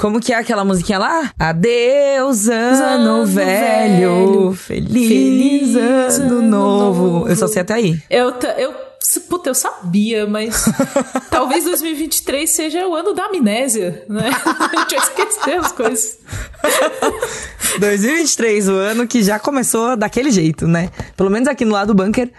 Como que é aquela musiquinha lá? Adeus, ano, ano velho, velho, feliz, feliz ano, ano novo. novo. Eu só sei até aí. Eu, eu Puta, eu sabia, mas talvez 2023 seja o ano da amnésia, né? A gente vai esquecer as coisas. 2023, o ano que já começou daquele jeito, né? Pelo menos aqui no lado do bunker.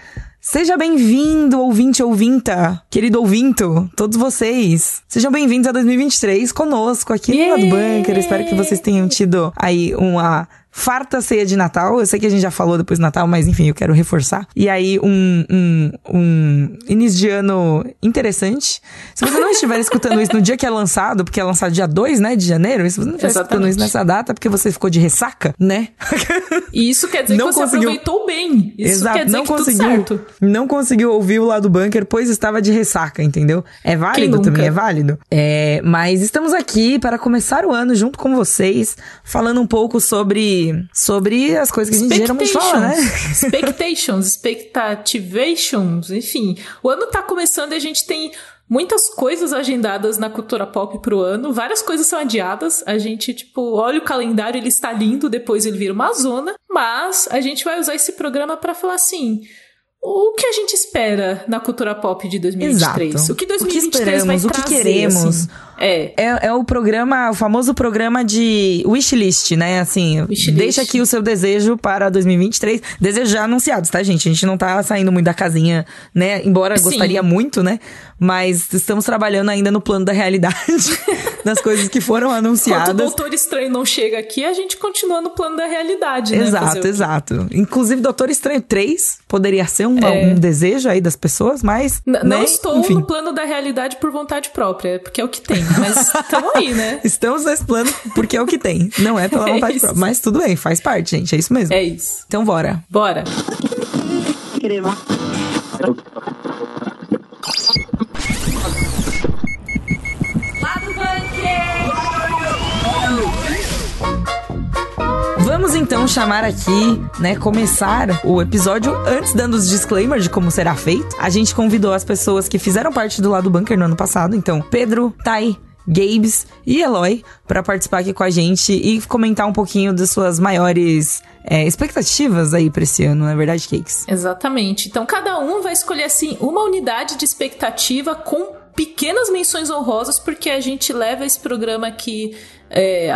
Seja bem-vindo, ouvinte ouvinta, querido ouvinto, todos vocês. Sejam bem-vindos a 2023 conosco aqui no Lado Bunker. Espero que vocês tenham tido aí uma farta ceia de Natal. Eu sei que a gente já falou depois do Natal, mas enfim, eu quero reforçar. E aí, um, um, um início de ano interessante. Se você não estiver escutando isso no dia que é lançado, porque é lançado dia 2, né, de janeiro, se você não estiver escutando isso nessa data, porque você ficou de ressaca, né? E isso quer dizer não que você conseguiu... aproveitou bem. Isso Exato, quer dizer não que conseguiu, certo. Não conseguiu ouvir o lado bunker, pois estava de ressaca, entendeu? É válido também, é válido. É, mas estamos aqui para começar o ano junto com vocês, falando um pouco sobre, sobre as coisas que a gente geralmente fala, né? Expectations, expectativations, enfim. O ano tá começando e a gente tem muitas coisas agendadas na cultura pop pro ano, várias coisas são adiadas. A gente, tipo, olha o calendário, ele está lindo, depois ele vira uma zona, mas a gente vai usar esse programa para falar assim. O que a gente espera na cultura pop de 2023? Exato. O que 2023 o que esperamos, vai trazer, o que queremos. Assim? É. é. É o programa, o famoso programa de wishlist, né? Assim, wishlist. deixa aqui o seu desejo para 2023. Desejos já anunciados, tá, gente? A gente não tá saindo muito da casinha, né? Embora Sim. gostaria muito, né? Mas estamos trabalhando ainda no plano da realidade, das coisas que foram anunciadas. Enquanto o Doutor Estranho não chega aqui, a gente continua no plano da realidade, né? Exato, exato. Inclusive, Doutor Estranho 3 poderia ser um, é. um desejo aí das pessoas, mas. N né? Não estou Enfim. no plano da realidade por vontade própria, porque é o que tem. Mas estamos aí, né? Estamos nesse plano porque é o que tem. Não é pela é vontade é própria. Mas tudo bem, faz parte, gente. É isso mesmo. É isso. Então, bora. Bora. Crema. Vamos então chamar aqui, né, começar o episódio antes dando os disclaimers de como será feito. A gente convidou as pessoas que fizeram parte do lado bunker no ano passado, então Pedro, Tai, Gabes e Eloy para participar aqui com a gente e comentar um pouquinho das suas maiores é, expectativas aí para esse ano, na é verdade, Cakes? Exatamente. Então cada um vai escolher assim uma unidade de expectativa com pequenas menções honrosas, porque a gente leva esse programa aqui. É,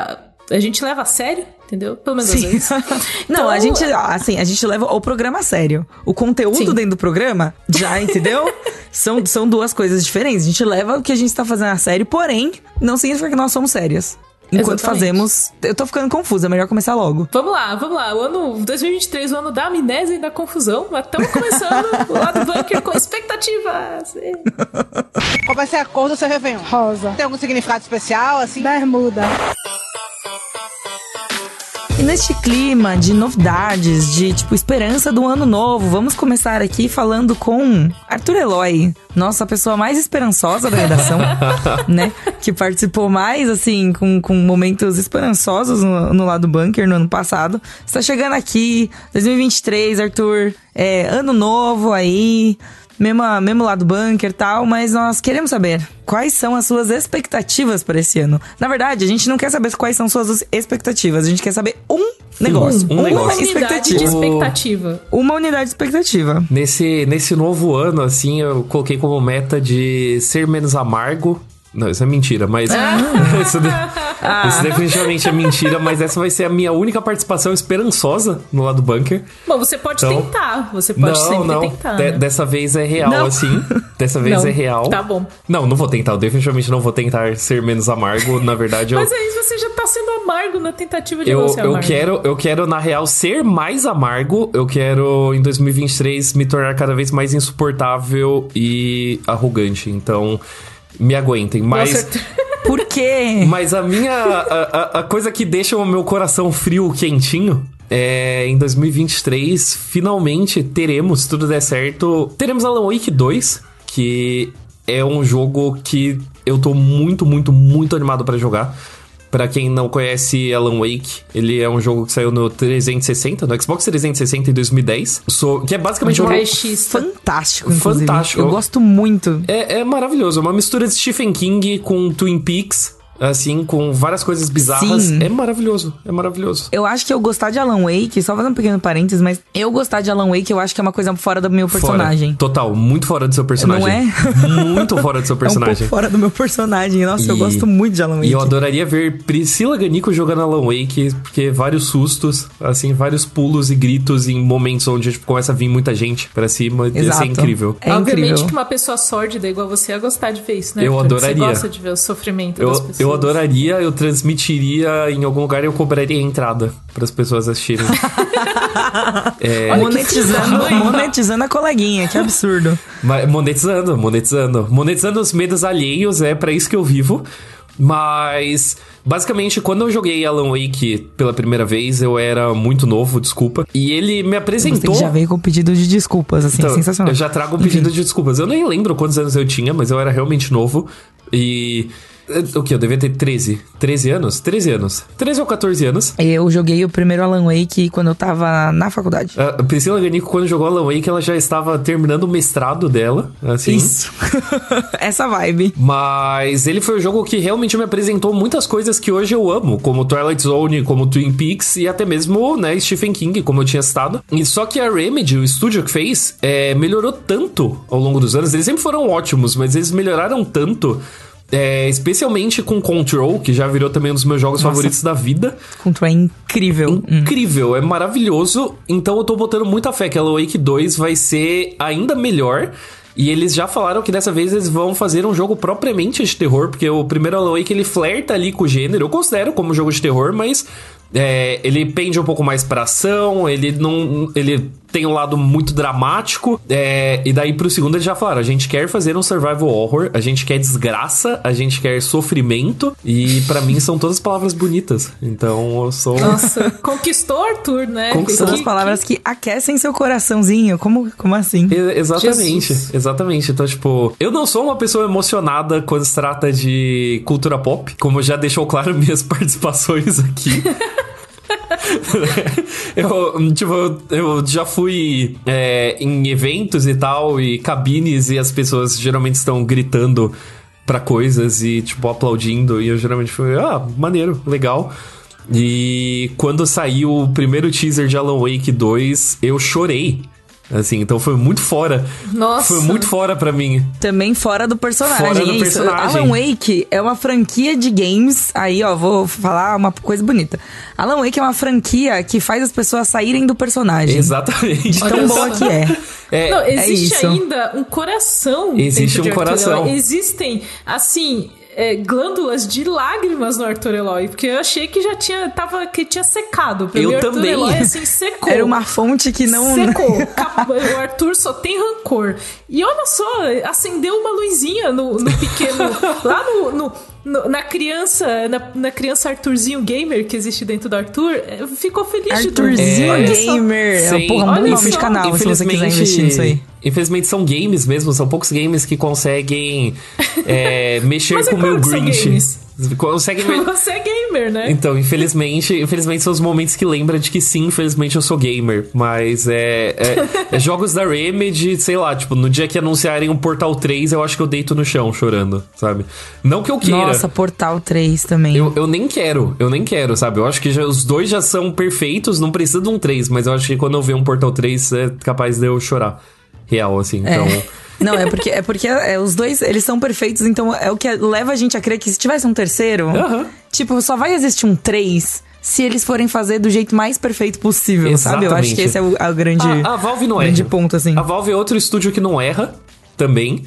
a gente leva a sério, entendeu? Pelo menos Sim. às vezes. Não, então, a gente, assim, a gente leva o programa a sério. O conteúdo Sim. dentro do programa, já, entendeu? são, são duas coisas diferentes. A gente leva o que a gente tá fazendo a sério, porém, não significa que nós somos sérias. Enquanto Exatamente. fazemos. Eu tô ficando confusa, é melhor começar logo. Vamos lá, vamos lá. O ano 2023, o ano da amnésia e da confusão. Mas estamos começando o lado bunker com expectativas. Qual vai ser a cor do seu Réveillon? Rosa. Tem algum significado especial, assim? Bermuda. E neste clima de novidades, de tipo esperança do ano novo, vamos começar aqui falando com Arthur Eloy, nossa pessoa mais esperançosa da redação, né? Que participou mais, assim, com, com momentos esperançosos no, no lado bunker no ano passado. Está chegando aqui, 2023, Arthur, é, ano novo aí mesmo, mesmo lá do bunker e tal, mas nós queremos saber quais são as suas expectativas para esse ano. Na verdade, a gente não quer saber quais são suas expectativas, a gente quer saber um negócio. Um, uma negócio. expectativa. de expectativa. Uma unidade de expectativa. Nesse, nesse novo ano, assim, eu coloquei como meta de ser menos amargo não, isso é mentira, mas. Ah. isso. Ah. isso, definitivamente é mentira, mas essa vai ser a minha única participação esperançosa no lado bunker. Bom, você pode então... tentar. Você pode não, sempre não. tentar. De né? Dessa vez é real, não. assim. Dessa vez não. é real. Tá bom. Não, não vou tentar. Eu definitivamente não vou tentar ser menos amargo. Na verdade, eu. Mas aí você já tá sendo amargo na tentativa de eu, não ser amargo. Eu quero, eu quero, na real, ser mais amargo. Eu quero, em 2023, me tornar cada vez mais insuportável e arrogante. Então me aguentem. Mas. Por quê? Mas a minha. A, a, a, coisa que deixa o meu coração frio, quentinho. É, em 2023, finalmente teremos, se tudo der certo, teremos Alan Wake 2, que é um jogo que eu tô muito, muito, muito animado para jogar. Para quem não conhece Alan Wake, ele é um jogo que saiu no 360, no Xbox 360 em 2010. So, que é basicamente um jogo uma... fantástico, inclusive. Fantástico. Eu gosto muito. É, é maravilhoso. Uma mistura de Stephen King com Twin Peaks assim, com várias coisas bizarras. Sim. É maravilhoso, é maravilhoso. Eu acho que eu gostar de Alan Wake, só fazendo um pequeno parênteses, mas eu gostar de Alan Wake, eu acho que é uma coisa fora do meu personagem. Fora. Total, muito fora do seu personagem. Não é? Muito fora do seu É um personagem. pouco fora do meu personagem. Nossa, eu E- gosto muito de Alan Wake. E eu adoraria ver Priscila Ganico jogando Alan Wake, porque vários sustos, assim, vários pulos e gritos em momentos onde tipo, começa a vir muita gente pra cima. Ia Exato. ser incrível. É Obviamente incrível. que uma pessoa sórdida igual você ia gostar de ver isso, né? Eu Arthur? adoraria. Você gosta de ver o sofrimento das Eu, pessoas. Eu adoraria, eu transmitiria em algum lugar e eu cobraria a entrada para as pessoas assistirem. é, monetizando, monetizando a coleguinha, que absurdo. mas monetizando, monetizando. Monetizando os medos alheios, é pra isso que eu vivo. Mas, basicamente, quando eu joguei Alan Wake pela primeira vez, eu era muito novo, desculpa. E ele me Você apresentou. que já veio com pedido de desculpas, assim, Então, sensacional. Eu já trago um pedido de desculpas. Eu nem lembro quantos anos eu tinha, mas eu era realmente novo. E. O que? Eu devia ter 13. 13 anos? 13 anos. 13 ou 14 anos. Eu joguei o primeiro Alan Wake quando eu tava na faculdade. A Priscila Ganico, quando jogou Alan Wake, ela já estava terminando o mestrado dela, assim. Isso. Essa vibe. Mas ele foi o jogo que realmente me apresentou muitas coisas que hoje eu amo, como Twilight Zone, como Twin Peaks e até mesmo, né, Stephen King, como eu tinha citado. E só que a Remedy, o estúdio que fez, é, melhorou tanto ao longo dos anos. Eles sempre foram ótimos, mas eles melhoraram tanto. É, especialmente com Control, que já virou também um dos meus jogos favoritos da vida. Control é incrível. Hum. Incrível, é maravilhoso. Então eu tô botando muita fé que Alan Wake 2 vai ser ainda melhor. E eles já falaram que dessa vez eles vão fazer um jogo propriamente de terror, porque o primeiro Alan Wake ele flerta ali com o gênero. Eu considero como jogo de terror, mas é, ele pende um pouco mais pra ação, ele não. ele tem um lado muito dramático. é, e daí pro segundo eles já falaram: a gente quer fazer um survival horror, a gente quer desgraça, a gente quer sofrimento. E pra mim são todas palavras bonitas. Então eu sou. Nossa, conquistou Arthur, né? São as Que- palavras que aquecem seu coraçãozinho. Como, como assim? E- Exatamente, Jesus. exatamente. Então, tipo, eu não sou uma pessoa emocionada quando se trata de cultura pop, como já deixou claro minhas participações aqui. eu, tipo, eu- já fui é, em eventos e tal, e cabines, e as pessoas geralmente estão gritando pra coisas e, tipo, aplaudindo, e eu geralmente fui, ah, maneiro, legal. E quando saiu o primeiro teaser de Alan Wake 2, eu chorei. Assim, então foi muito fora. Nossa. Foi muito fora pra mim. Também fora do personagem. Fora do é isso. personagem. Alan Wake é uma franquia de games. Aí, ó, vou falar uma coisa bonita. Alan Wake é uma franquia que faz as pessoas saírem do personagem. Exatamente. De tão boa que é. É, Não, existe isso. ainda um coração. Existe um coração. Existem, assim, é, glândulas de lágrimas no Arthur Eloy. Porque eu achei que já tinha, tava, que tinha secado. Pra Eu mim, o Arthur também. Eloy, assim, secou. Era uma fonte que não. Secou. O Arthur só tem rancor. E olha só, acendeu uma luzinha no, no pequeno. lá no. no- no- na criança, na, na criança Arthurzinho Gamer que existe dentro do Arthur, eh, ficou feliz de tudo. Arthurzinho só. Gamer. Sim. Porra, um bom Olha nome de canal se você quiser investir nisso aí. Infelizmente são games mesmo, são poucos games que conseguem é, mexer Mas é com o meu Grinch. Games. Conseguem me- Você é gamer, né? Então, infelizmente, infelizmente são os momentos que lembra de que sim, infelizmente eu sou gamer. Mas é, é- é jogos da Remedy, sei lá, tipo, no dia que anunciarem um Portal 3, eu acho que eu deito no chão chorando, sabe? Não que eu queira. Nossa, Portal 3 também. Eu, eu nem quero, eu nem quero, sabe? Eu acho que já- os dois já são perfeitos, não precisa de um 3, mas eu acho que quando eu ver um Portal 3 é capaz de eu chorar. Real, assim, então. Não, é porque, é porque é, os dois, eles são perfeitos, então é o que leva a gente a crer que se tivesse um terceiro, Aham. tipo, só vai existir um 3 se eles forem fazer do jeito mais perfeito possível, sabe? Eu acho Exatamente. que esse é o, a grande, A, a Valve não grande erra. ponto, assim. A Valve é outro estúdio que não erra também.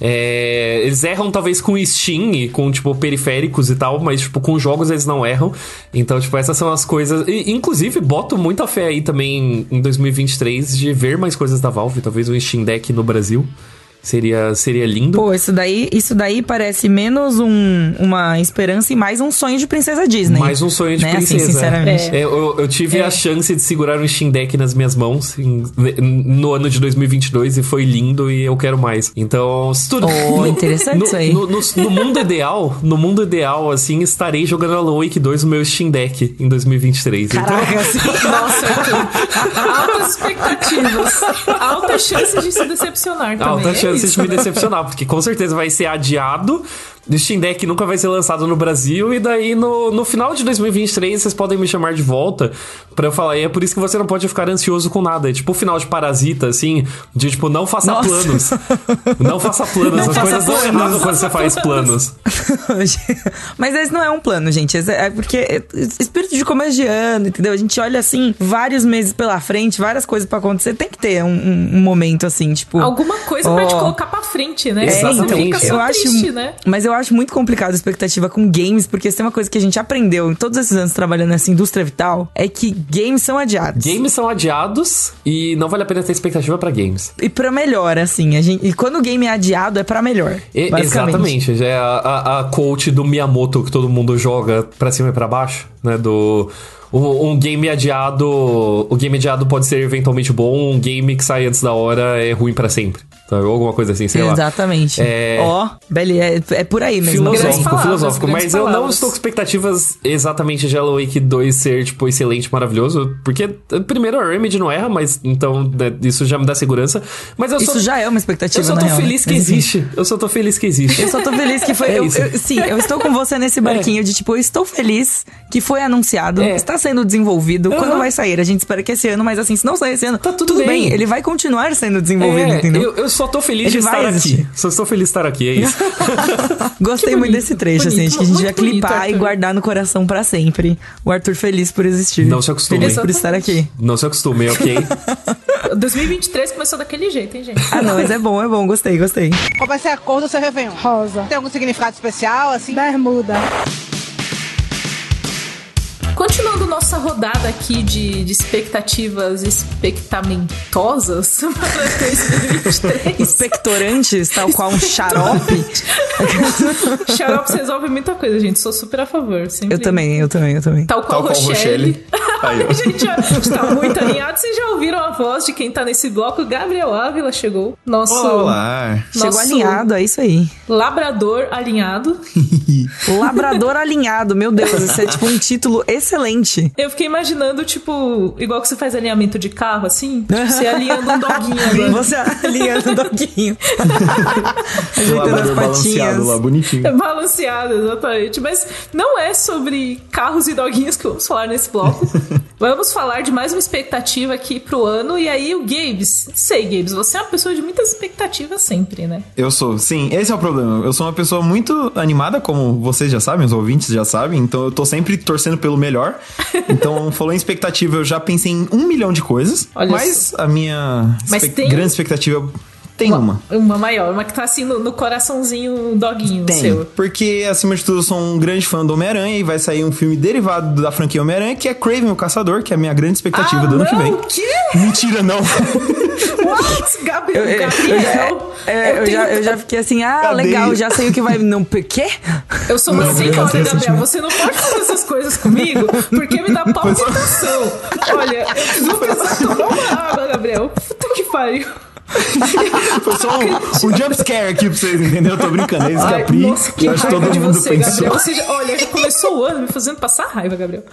É, eles erram talvez com Steam e com, tipo, periféricos e tal, mas, tipo, com jogos eles não erram. Então, tipo, essas são as coisas. E, inclusive, boto muita fé aí também em 2023 de ver mais coisas da Valve, talvez um Steam Deck no Brasil. Seria, seria lindo. Pô, isso daí, isso daí parece menos um, uma esperança e mais um sonho de princesa Disney. Mais um sonho de né? Assim, princesa. sinceramente. É, eu, eu tive É. a chance de segurar um Steam Deck nas minhas mãos em- no ano de 2022 e foi lindo e eu quero mais. Então, se tudo... Oh, interessante no, isso aí. No, no- no mundo ideal, no mundo ideal, assim, estarei jogando Alan Wake 2 no meu Steam Deck em 2023. Caraca, assim, Nossa. Altas expectativas. Altas chances de se decepcionar Então, também. alta é chance isso. de me decepcionar, porque com certeza vai ser adiado Steam Deck nunca vai ser lançado no Brasil, e daí no, no final de 2023 vocês podem me chamar de volta pra eu falar. E é por isso que você não pode ficar ansioso com nada. É tipo o final de Parasita, assim, de tipo, não faça Nossa. planos. Não faça planos, Não as faça coisas planos. dão errado quando você faz planos. Mas esse não é um plano, gente. Esse é porque é espírito de começo de ano, entendeu? A gente olha assim, vários meses pela frente, várias coisas pra acontecer. Tem que ter um, um- um momento assim, tipo. Alguma coisa pra te colocar pra frente, né? É, Senão então, fica só eu acho, triste, né? mas eu acho muito complicado a expectativa com games, porque se tem uma coisa que a gente aprendeu em todos esses anos trabalhando nessa indústria vital, é que games são adiados. Games são adiados e não vale a pena ter expectativa pra games. E pra melhor, assim, a gente, e quando o game é adiado, é pra melhor. E- exatamente. Já É a, a, a coach do Miyamoto que todo mundo joga pra cima e pra baixo, né? Do. Um, um game adiado. O game adiado pode ser eventualmente bom, um game que sai antes da hora é ruim pra sempre. Sabe? Ou alguma coisa assim, sei lá. Exatamente. É- Ó, Belly, é, é por aí mesmo. Filosófico, palavras, filosófico. Mas eu não palavras. estou com expectativas exatamente de Halo Wake 2 ser, tipo, excelente, maravilhoso. Porque, primeiro, a Remedy não erra, mas então né, isso já me dá segurança. Mas eu Isso só, já é uma expectativa, eu só tô real, feliz né? que Mas, enfim. existe. Eu só tô feliz que existe. Eu só tô feliz que foi. É eu- eu- sim, eu estou com você nesse barquinho de tipo, eu estou feliz que foi anunciado, É. está sendo desenvolvido. Quando Aham. vai sair? A gente espera que esse ano, mas assim, se não sair esse ano, Tá tudo bem. Ele vai continuar sendo desenvolvido, É, entendeu? eu, eu só tô feliz Ele de estar existir. aqui. Só estou feliz de estar aqui, é isso. Gostei muito desse trecho, assim, bonito, acho que a gente vai bonito, clipar e guardar no coração pra sempre. O Arthur feliz por existir. Não se acostumem. Feliz por estar aqui. Não se acostumem, ok? 2023 começou daquele jeito, hein, gente? Ah, não, mas é bom, é bom, gostei, gostei. Qual vai ser a cor do seu Réveillon? Rosa. Tem algum significado especial, assim? Bermuda. Continuando nossa rodada aqui de, de expectativas expectamentosas para 2023. Expectorantes, tal qual um xarope. Xarope resolve muita coisa, gente. Sou super a favor. sempre. Eu também, eu também, eu também. Tal qual Tal qual Rochelle. Rochelle. Aí, ó. a gente está muito alinhado. Vocês já ouviram a voz de quem tá nesse bloco? Gabriel Ávila chegou. Nosso Olá, olá. Chegou Nosso- alinhado, é isso aí. labrador alinhado. Labrador alinhado, meu Deus, isso é tipo um título excelente. Eu fiquei imaginando, tipo, igual que você faz alinhamento de carro, assim. Tipo, você alinhando um doguinho agora. Você alinhando o doguinho. Ajeitando as É lá, patinhas. bonitinho. Balanceado, exatamente. Mas não é sobre carros e doguinhos que vamos falar nesse bloco. Vamos falar de mais uma expectativa aqui pro ano. E aí, o Gabes. Sei, Gabes, você é uma pessoa de muitas expectativas sempre, né? Eu sou, sim, esse é o problema. Eu sou uma pessoa muito animada, como vocês já sabem, os ouvintes já sabem, então eu tô sempre torcendo pelo melhor. Então, falou em expectativa, eu já pensei em um milhão de coisas, Olha mas a minha espe- tem- grande expectativa tem uma. Uma maior, uma que tá assim no, no coraçãozinho doguinho Tem, seu. porque acima de tudo eu sou um grande fã do Homem-Aranha e vai sair um filme derivado da franquia Homem-Aranha, que é Craven o Caçador, que é a minha grande expectativa ah, do ano não, que vem. O quê? Mentira, não. What? Gabriel, Eu, eu- Gabriel. é, eu, tenho- já, eu já fiquei assim, ah, Cadê? legal, já sei o que vai. Não, quê? Eu sou uma senhora, obrigado, Gabriel. Você não pode fazer essas coisas comigo, porque me dá palpitação. Olha, eu vou precisar tomar água, Gabriel. Puta que pariu. Foi só um, um jump scare aqui pra vocês, entendeu? Eu tô brincando, é Ai, escapri. nossa, que Eu acho que todo mundo você, pensou. Gabriel. Você olha, já começou o ano me fazendo passar raiva, Gabriel.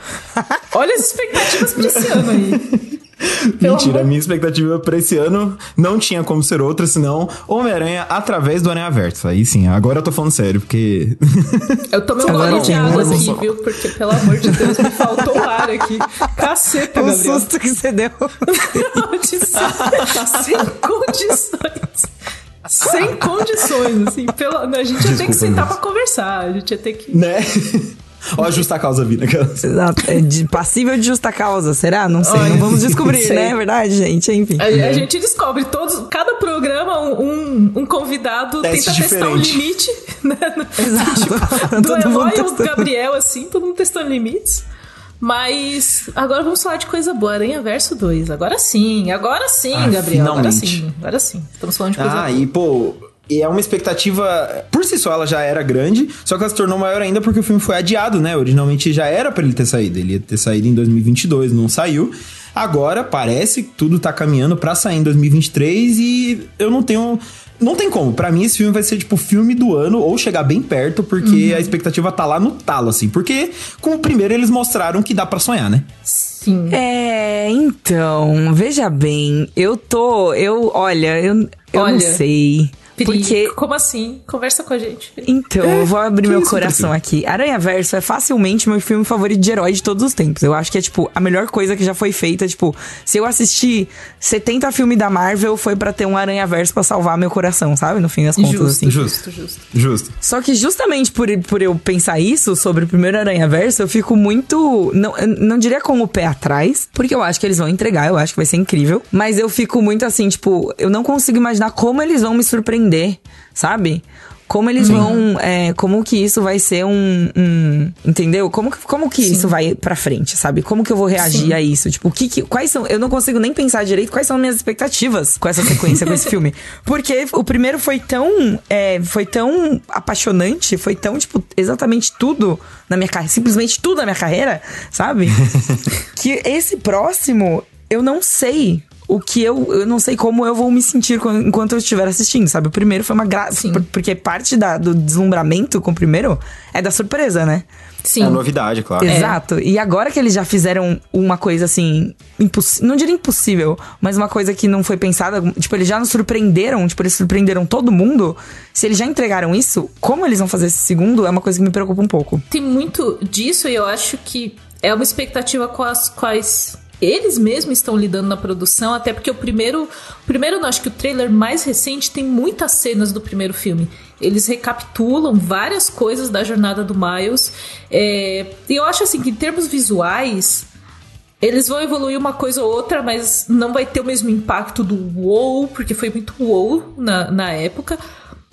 Olha as expectativas pra esse ano aí. Mentira, minha expectativa pra esse ano não tinha como ser outra, senão Homem-Aranha através do Aranha Verso. Aí sim, agora eu tô falando sério, porque. Eu tomei um Agora gole de água aqui, viu? Porque, pelo amor de Deus, me faltou o ar aqui. Caceta, O Gabriel. susto que você deu. Sem condições. Sem condições, assim. Pelo... A gente ia ter que sentar pra conversar. A gente ia ter que. né? Ó, justa a causa vida, cara. Exato. É de passível de justa causa, será? Não sei, Olha, não vamos descobrir, sei. né? É verdade, gente, enfim. A, a gente descobre todos, cada programa um, um, um convidado Teste tenta testar um diferente. limite, né? Exato. Do Todo mundo Eloy ao testando. Gabriel, assim, todo mundo testando limites. Mas agora vamos falar de coisa boa, Aranha Verso 2. Agora sim, agora sim, Ah, Gabriel. Agora finalmente. sim, agora sim. Estamos falando de coisa Ah, boa. e pô. E é uma expectativa. Por si só, ela já era grande, só que ela se tornou maior ainda porque o filme foi adiado, né? Originalmente já era pra ele ter saído. Ele ia ter saído em 2022, não saiu. Agora parece que tudo tá caminhando pra sair em 2023 e eu não tenho. Não tem como. Pra mim, esse filme vai ser, tipo, o filme do ano ou chegar bem perto, porque a expectativa tá lá no talo, assim. Porque, com o primeiro, eles mostraram que dá pra sonhar, né? Sim. É, então, veja bem, eu tô, eu, olha, eu, eu Olha. não sei. Perigo. Porque- Como assim? Conversa com a gente. Então, eu vou abrir que meu coração aqui. Aranha Verso é facilmente meu filme favorito de herói de todos os tempos. Eu acho que é, tipo, a melhor coisa que já foi feita. Tipo, se eu assistir 70 filmes da Marvel, foi pra ter um Aranha Verso pra salvar meu coração, sabe? No fim das contas, Justo, assim. justo, justo. Justo. Só que justamente por, por eu pensar isso sobre o primeiro Aranha Verso, eu fico muito. Não, não diria com o pé atrás, porque eu acho que eles vão entregar, eu acho que vai ser incrível. Mas eu fico muito assim, tipo, eu não consigo imaginar como eles vão me surpreender, sabe? Como eles vão. é, como que isso vai ser um. um- entendeu? Como, que- como que isso vai pra frente, sabe? Como que eu vou reagir Sim. a isso? Tipo, o que, que- quais são. Eu não consigo nem pensar direito quais são minhas expectativas com essa sequência, com esse filme. Porque o primeiro foi tão. é, foi tão apaixonante, foi tão, tipo, exatamente tudo na minha carreira. Simplesmente tudo na minha carreira, sabe? que esse próximo, eu não sei. O que eu. Eu não sei como eu vou me sentir quan- enquanto eu estiver assistindo, sabe? O primeiro foi uma graça. Porque parte da- do deslumbramento com o primeiro é da surpresa, né? Sim. É novidade, claro. Exato. E agora que eles já fizeram uma coisa assim. imposs- Não diria impossível, mas uma coisa que não foi pensada. Tipo, eles já nos surpreenderam. Tipo, eles surpreenderam todo mundo. Se eles já entregaram isso, como eles vão fazer esse segundo é uma coisa que me preocupa um pouco. Tem muito disso e eu acho que é uma expectativa com as quais eles mesmos estão lidando na produção, até porque o primeiro, primeiro não, acho que o trailer mais recente tem muitas cenas do primeiro filme. Eles recapitulam várias coisas da jornada do Miles. é, e eu acho assim que em termos visuais, eles vão evoluir uma coisa ou outra, mas não vai ter o mesmo impacto do WoW, porque foi muito WoW na, na época.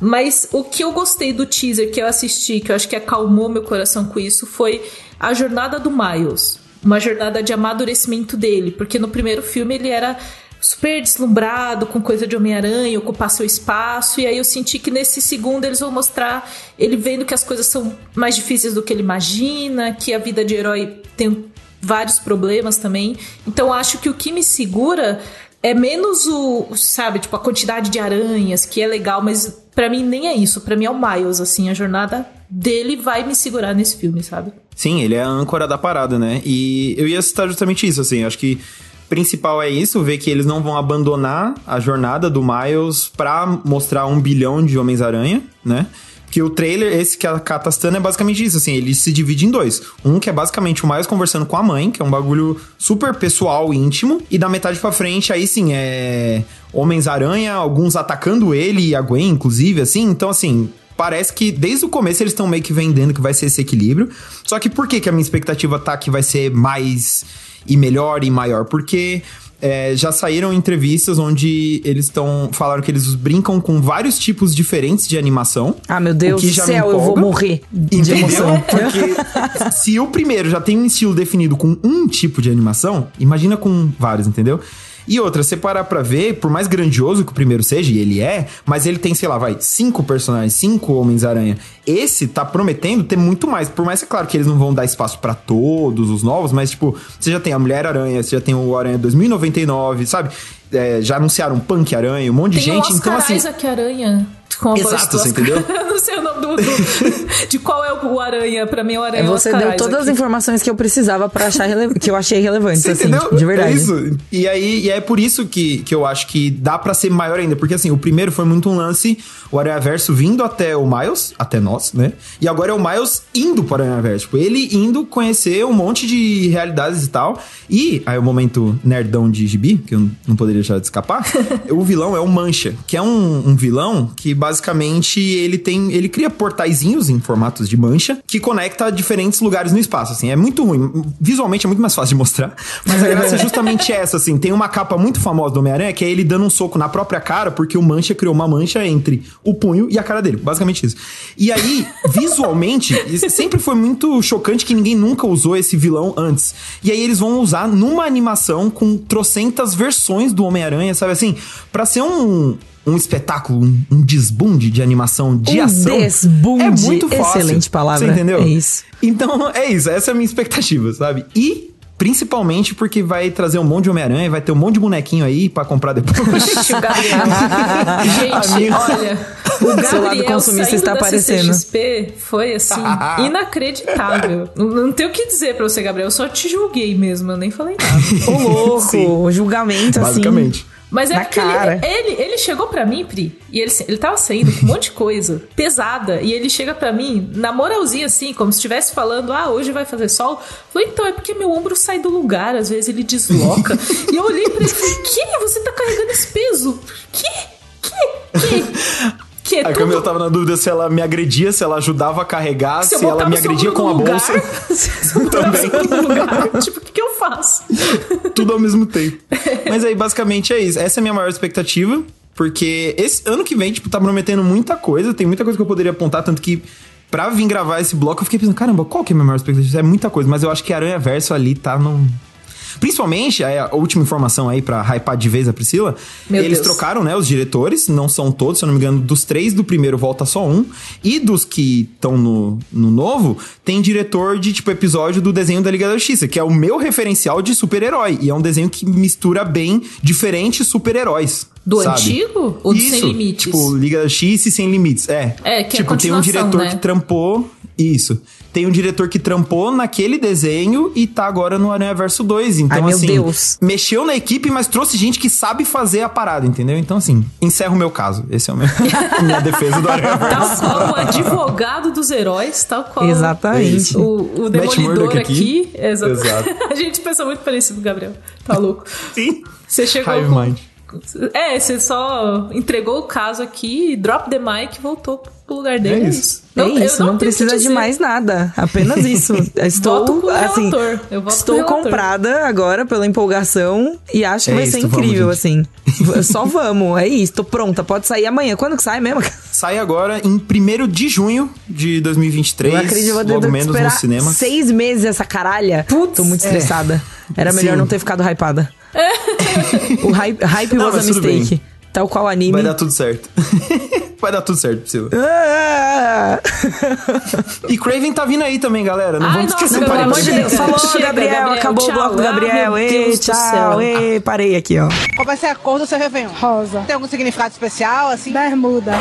Mas o que eu gostei do teaser que eu assisti, que eu acho que acalmou meu coração com isso, foi a jornada do Miles. Uma jornada de amadurecimento dele, porque no primeiro filme ele era super deslumbrado com coisa de Homem-Aranha, ocupar seu espaço, e aí eu senti que nesse segundo eles vão mostrar ele vendo que as coisas são mais difíceis do que ele imagina, que a vida de herói tem vários problemas também. Então acho que o que me segura é menos o, sabe, tipo a quantidade de aranhas, que é legal, mas pra mim nem é isso. Pra mim é o Miles, assim, a jornada dele vai me segurar nesse filme, sabe? Sim, ele é a âncora da parada, né? E eu ia citar justamente isso, assim, acho que principal é isso, ver que eles não vão abandonar a jornada do Miles pra mostrar um bilhão de Homens-Aranha, né? Que o trailer, esse que a Katastana é basicamente isso, assim, ele se divide em dois. Um que é basicamente o Miles conversando com a mãe, que é um bagulho super pessoal íntimo, e da metade pra frente, aí sim, é Homens-Aranha, alguns atacando ele e a Gwen, inclusive, assim, então assim, parece que desde o começo eles estão meio que vendendo que vai ser esse equilíbrio. Só que por que, que a minha expectativa tá que vai ser mais e melhor e maior? Porque é, já saíram entrevistas onde eles estão. Falaram que eles brincam com vários tipos diferentes de animação. Ah, meu Deus do céu, eu vou morrer de Entendeu? emoção. Porque se o primeiro já tem um estilo definido com um tipo de animação, imagina com vários, entendeu? E outra, você parar pra ver, por mais grandioso que o primeiro seja, e ele é, mas ele tem, sei lá, vai, cinco personagens, cinco Homens-Aranha. Esse tá prometendo ter muito mais. Por mais que, é claro, que eles não vão dar espaço pra todos os novos, mas, tipo, você já tem a Mulher-Aranha, você já tem o Aranha 2099, sabe? É, já anunciaram Punk-Aranha, um monte de Tem gente. o Oscar então, assim. Isaac Aranha. Com Exato, você entendeu? Eu não sei o nome do, do- de qual é o Aranha. Pra mim, o Aranha É, é Você Oscar deu todas as informações que eu precisava para achar que eu achei relevantes, Você assim, entendeu? tipo, de verdade. É isso. E aí e é por isso que, que eu acho que dá pra ser maior ainda. Porque assim, o primeiro foi muito um lance, o Aranha Verso vindo até o Miles, até nós, né? E agora é o Miles indo para o Aranha Verso. Tipo, ele indo conhecer um monte de realidades e tal. E aí o momento nerdão de gibi, que eu não poderia deixar de escapar. o vilão é o Mancha, que é um, um vilão que basicamente ele tem. Ele cria portaizinhos em formatos de mancha que conecta diferentes lugares no espaço. Assim, é muito ruim. Visualmente é muito mais fácil de mostrar. Mas a graça é justamente essa, assim. Tem uma capa muito famosa do Homem-Aranha que é ele dando um soco na própria cara, porque o Mancha criou uma mancha entre o punho e a cara dele. Basicamente isso. E aí, visualmente, sempre foi muito chocante que ninguém nunca usou esse vilão antes. E aí eles vão usar numa animação com trocentas versões do Homem-Aranha, sabe assim? Pra ser um. Um espetáculo, um, um desbunde de animação de Um ação. desbunde, é muito fácil. excelente palavra, Você entendeu? é isso. Então, é isso. Essa é a minha expectativa, sabe? E principalmente porque vai trazer um monte de Homem-Aranha, vai ter um monte de bonequinho aí pra comprar depois. Gente, o Gabriel. Gente, Amigo. olha. O Seu lado Gabriel consumista está aparecendo. CCXP foi assim, inacreditável. Não, não tenho o que dizer pra você, Gabriel. Eu só te julguei mesmo, eu nem falei nada. Ô, louco, Sim. julgamento, assim. Basicamente. Mas é Na porque ele, cara. ele, ele chegou pra mim, Pri, e ele, ele tava saindo com um monte de coisa pesada, e ele chega pra mim, na moralzinha assim, como se estivesse falando, ah, hoje vai fazer sol. Falei, então, é porque meu ombro sai do lugar, às vezes ele desloca. e eu olhei pra ele e falei, que? Você tá carregando esse peso? Que? Que? Que? Que? A Camila tava na dúvida se ela me agredia, se ela ajudava a carregar, se, eu ela me agredia com a bolsa. se eu no lugar, tipo, o que, que eu faço? tudo ao mesmo tempo. Mas aí, basicamente, é isso. Essa é a minha maior expectativa. Porque esse ano que vem, tipo, tá prometendo muita coisa. Tem muita coisa que eu poderia apontar. Tanto que, pra vir gravar esse bloco, eu fiquei pensando, caramba, qual que é a minha maior expectativa? É muita coisa. Mas eu acho que Aranha Verso ali tá num... Principalmente, aí a última informação aí pra hypar de vez a Priscila. Meu eles Deus. trocaram, né, os diretores. Não são todos, se eu não me engano. Dos três do primeiro volta só um. E dos que estão no, no novo, tem diretor de, tipo, episódio do desenho da Liga da Justiça. Que é o meu referencial de super-herói. E é um desenho que mistura bem diferentes super-heróis. Do sabe? antigo? Ou do Isso, Sem Limites? Tipo, Liga da Justiça e Sem Limites. É. É, que é tipo, tem um diretor né? que trampou. Isso. Tem um diretor que trampou naquele desenho e tá agora no Aranha Verso 2. Então, Ai, meu assim, Deus. mexeu na equipe, mas trouxe gente que sabe fazer a parada, entendeu? Então, assim, encerro o meu caso. Esse é o meu, minha defesa do Aranha Verso. Tal qual o advogado dos heróis, tal qual Exatamente. o, o demolidor aqui. aqui. Exato. Exato. A gente pensa muito parecido, Gabriel. Tá louco. Sim. Você chegou. Hive com- Mind. É, você só entregou o caso aqui, drop the mic e voltou pro lugar dele. É isso. é eu isso, não, tenho o que precisa de mais nada. Apenas isso. Estou, Voto com o assim, relator. Eu voto estou com o relator. comprada agora pela empolgação e acho que É vai isso, ser vamos, incrível, gente. assim. Só vamos, é isso. Tô pronta. Pode sair amanhã. Quando que sai mesmo? Sai agora em 1 de junho de 2023. Eu acredito que eu vou ter logo menos no cinema. seis meses essa caralha. Putz, Tô muito é. estressada. Era melhor Sim. não ter ficado hypada. O hype, hype Não, was a mistake. bem. Tal qual anime. Vai dar tudo certo. Vai dar tudo certo, Priscila. Ah! E Craven tá vindo aí também, galera. Não Ai, vamos nossa, esquecer. pelo amor de. Deus. Falou, Gabriel. Gabriel, Acabou tchau. o bloco do Ah, Gabriel. Deus do tchau. Ê, parei aqui, ó. Qual vai ser a cor do seu Réveillon? Rosa. Tem algum significado especial, assim? Bermuda.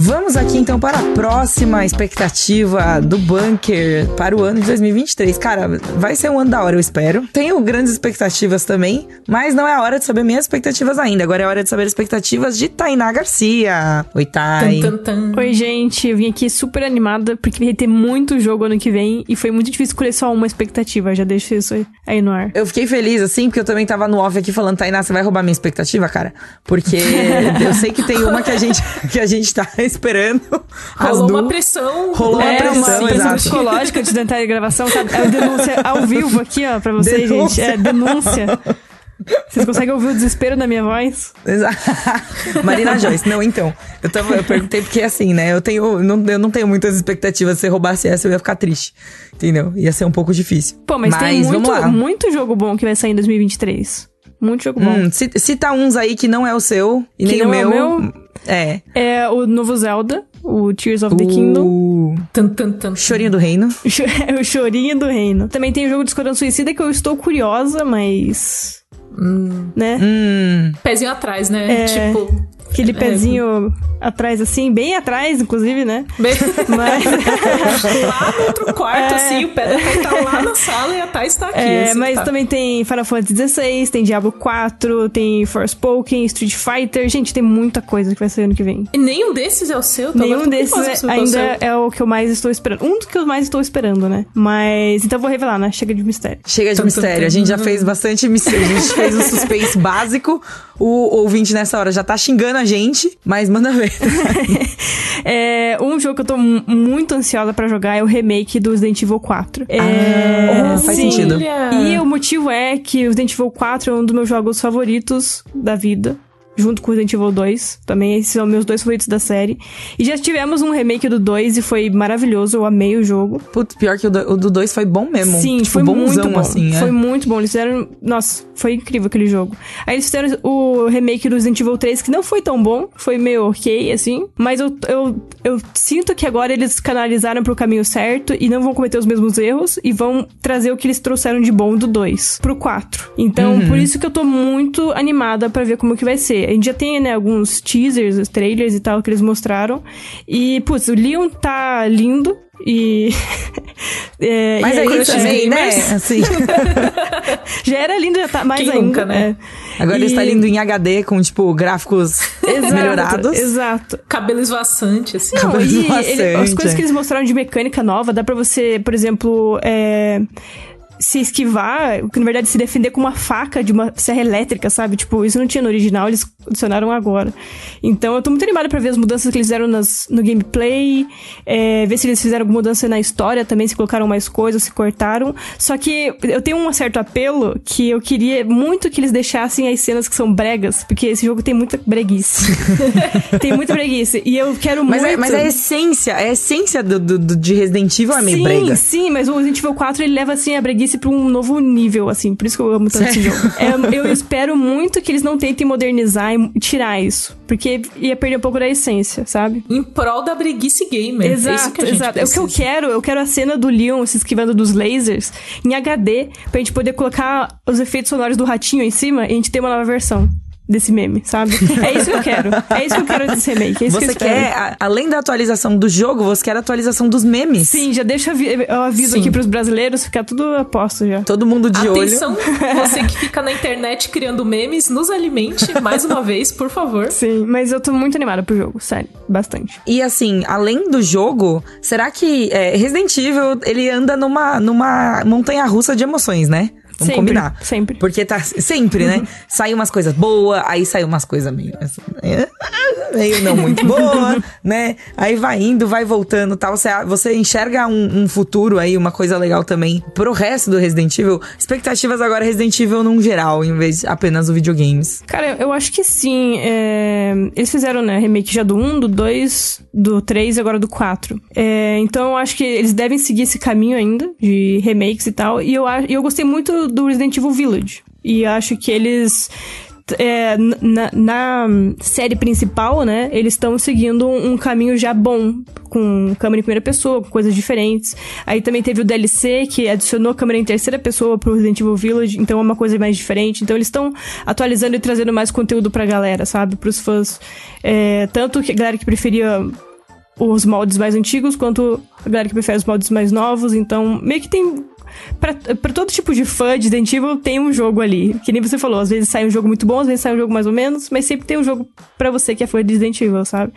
Vamos aqui então para a próxima expectativa do Bunker para o ano de 2023. Cara, vai ser um ano da hora, eu espero. Tenho grandes expectativas também, mas não é a hora de saber minhas expectativas ainda. Agora é a hora de saber as expectativas de Tainá Garcia. Oi, Thay. Tan. Oi, gente, eu vim aqui super animada porque vai ter muito jogo ano que vem e foi muito difícil escolher só uma expectativa. Já deixo isso aí- aí no ar. Eu fiquei feliz, assim, porque eu também tava no off aqui falando, Tainá, você vai roubar minha expectativa, cara? Porque eu sei que tem uma que a gente, que a gente tá esperando. Rolou du- uma pressão. Rolou uma é pressão, uma pressão exato. psicológica entrar em gravação, sabe? É denúncia ao vivo aqui, ó, pra vocês, Denúncia. gente. É denúncia. Vocês conseguem ouvir o desespero na minha voz? Exato. Marina Joyce, não, então. Eu, tava, eu perguntei porque assim, né? Eu, tenho, não, eu não tenho muitas expectativas. Se você roubasse essa, eu ia ficar triste. Entendeu? Ia ser um pouco difícil. Pô, mas, tem vamos muito, muito jogo bom que vai sair em 2023. Muito jogo bom. Hum, ci- cita uns aí que não é o seu e Que nem o não é meu. o meu? É. É o novo Zelda, o Tears of the Kingdom. O Tan, tan, tan. Chorinho do Reino. o chorinho do reino. Também tem o jogo de Esquadrão Suicida que eu estou curiosa, mas. Né? Hum. Pezinho atrás, né? É. Tipo. Aquele pezinho atrás, assim, bem atrás, inclusive, né? Bem... Mas. lá no outro quarto, É. assim, o pé da Thay tá lá na sala e a Thay está aqui. É, assim, mas tá. também tem Final Fantasy XVI, tem Diablo 4, tem Forspoken, Street Fighter. Gente, tem muita coisa que vai sair ano que vem. E nenhum desses é o seu? Tô agora Nenhum desses é- ainda é o é que eu mais estou esperando. Um dos que eu mais estou esperando, né? Mas. Então eu vou revelar, né? Chega de mistério. Chega de Tum, tum, mistério. A gente já fez bastante mistério. A gente fez o suspense básico. O ouvinte nessa hora já tá xingando a gente, mas manda ver. É, um jogo que eu tô mu- muito ansiosa pra jogar é o remake do Resident Evil 4. É, Ah, faz sim. sentido. E o motivo é que o Resident Evil 4 é um dos meus jogos favoritos da vida. Junto com o Resident Evil 2. Também esses são meus dois favoritos da série. E já tivemos um remake do 2 e foi maravilhoso. Eu amei o jogo. Putz, pior que o do- o do 2 foi bom mesmo. Sim, tipo, foi bonzão, muito bom. assim, é. Foi muito bom. Eles fizeram. Nossa, foi incrível aquele jogo. Aí eles fizeram o remake do Resident Evil 3, que não foi tão bom. Foi meio ok, assim. Mas eu, eu, eu sinto que agora eles canalizaram pro caminho certo e não vão cometer os mesmos erros e vão trazer o que eles trouxeram de bom do 2 pro 4. Então, Uhum. por isso que eu tô muito animada pra ver como que vai ser. A gente já tem, né, alguns teasers, trailers e tal que eles mostraram. E, putz, o Leon tá lindo. E. é, Mas e aí Crush também, né? Gamers- Assim. já era lindo, já tá mais Quem ainda. nunca, né? é. Agora E- ele está lindo em HD com, tipo, gráficos Exato, melhorados. Exato. Cabelo esvoaçante, assim. Não, Cabelo e ele- esvoaçante, as coisas é. que eles mostraram de mecânica nova, dá pra você, por exemplo, é, se esquivar, que na verdade se defender com uma faca de uma serra elétrica, sabe? Tipo, isso não tinha no original, eles adicionaram agora. Então eu tô muito animada pra ver as mudanças que eles fizeram nas, no gameplay, é, ver se eles fizeram alguma mudança na história também, se colocaram mais coisas, se cortaram. Só que eu tenho um certo apelo que eu queria muito que eles deixassem as cenas que são bregas, porque esse jogo tem muita breguice. tem muita breguice. E eu quero Mas, muito. é, mas a essência, a essência do, do- do- de Resident Evil é meio sim, brega. sim, mas o Resident Evil 4 ele leva assim a breguice pra um novo nível, assim. Por isso que eu amo tanto esse jogo. É, eu espero muito que eles não tentem modernizar tirar isso. Porque ia perder um pouco da essência, sabe? Em prol da breguice gamer. é isso Exato, que a gente exato. É o que eu precisa. quero. Eu quero a cena do Leon se esquivando dos lasers em HD, pra gente poder colocar os efeitos sonoros do ratinho em cima e a gente ter uma nova versão desse meme, sabe? É isso que eu quero. É isso que eu quero desse remake. É isso que eu Você quer, a- além da atualização do jogo, você quer a atualização dos memes. Sim, já deixa eu aviso Sim. aqui pros brasileiros ficar tudo a posto já. Todo mundo de Atenção, olho. você que fica na internet criando memes, nos alimente mais uma vez, por favor. Sim, mas eu tô muito animada pro jogo, sério, bastante. E assim, além do jogo, será que é, Resident Evil, ele anda numa, numa montanha russa de emoções, né? Vamos Sempre, combinar. sempre. Porque tá sempre, né? Sai umas coisas boas, aí sai umas coisas meio. assim, é, meio não muito boa, né? Aí vai indo, vai voltando tal. Você, você enxerga um, um futuro aí, uma coisa legal também pro resto do Resident Evil. Expectativas agora Resident Evil num geral, em vez de apenas o videogames. Cara, eu acho que sim. é, Eles fizeram, né, remake já do 1, do 2, do 3 e agora do 4. É, Então eu acho que eles devem seguir esse caminho ainda, de remakes e tal. E eu, e eu gostei muito do Resident Evil Village. E acho que eles. é, na, na série principal, né? Eles estão seguindo um, um caminho já bom, com câmera em primeira pessoa, com coisas diferentes. Aí também teve o DLC que adicionou câmera em terceira pessoa pro Resident Evil Village, então é uma coisa mais diferente. Então eles estão atualizando e trazendo mais conteúdo pra galera, sabe? Pros fãs. É, tanto que a galera que preferia os moldes mais antigos, quanto a galera que prefere os moldes mais novos. Então, meio que tem. Pra, pra todo tipo de fã de Resident Evil, tem um jogo ali. Que nem você falou, às vezes sai um jogo muito bom, às vezes sai um jogo mais ou menos, mas sempre tem um jogo pra você que é fã de Resident Evil, sabe?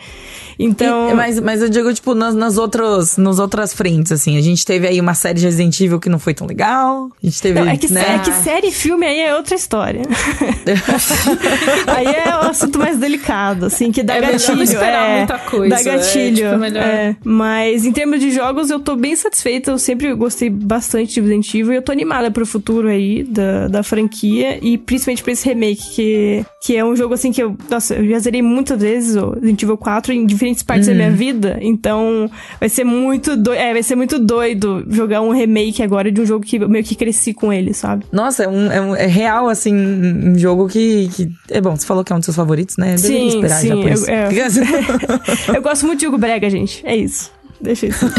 Então. E- mas, mas eu digo, tipo, nas, nas, outros, nas outras frentes, assim. A gente teve aí uma série de Resident Evil que não foi tão legal. A gente teve. Não, é, que, né? é que série e filme aí é outra história. aí é um assunto mais delicado, assim, que dá É gatilho. é, muita coisa, Dá é, gatilho. tipo, é melhor- é. Mas em termos de jogos, eu tô bem satisfeita. Eu sempre gostei bastante de Resident Evil e eu tô animada pro futuro aí da, da franquia e principalmente pra esse remake, que, que é um jogo assim que eu. Nossa, eu já zerei muitas vezes o Resident Evil 4 em diferentes partes da minha vida. Então vai ser muito doido. É, vai ser muito doido jogar um remake agora de um jogo que eu meio que cresci com ele, sabe? Nossa, é, um, é, um- é real, assim, um jogo que, que. É bom, você falou que é um dos seus favoritos, né? Eu Sim, sim, eu- é. Eu gosto muito de Hugo Brega, gente. É isso. Deixa isso.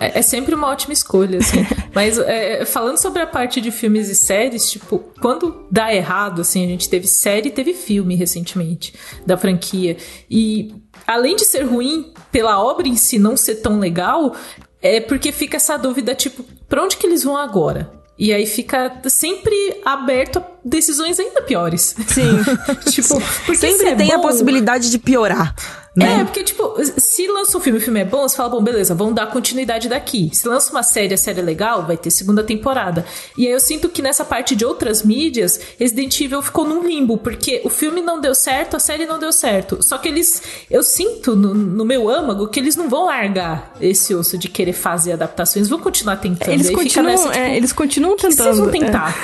É, é sempre uma ótima escolha, assim. Mas é, falando sobre a parte de filmes e séries, tipo, quando dá errado, assim, a gente teve série e teve filme recentemente da franquia. E além de ser ruim pela obra em si não ser tão legal, é porque fica essa dúvida, tipo, pra onde que eles vão agora? E aí fica sempre aberto a decisões ainda piores. Sim. tipo, porque se Sempre é tem a bom- possibilidade de piorar, né? é, porque, tipo, se lança um filme o filme é bom, você fala, bom, beleza, vamos dar continuidade daqui. Se lança uma série, a série é legal, vai ter segunda temporada. E aí eu sinto que nessa parte de outras mídias, Resident Evil ficou num limbo, porque o filme não deu certo, a série não deu certo. Só que eles, eu sinto no, no meu âmago que eles não vão largar esse osso de querer fazer adaptações, vão continuar tentando. Eles continuam, nessa, tipo, é, eles continuam tentando. vocês vão é.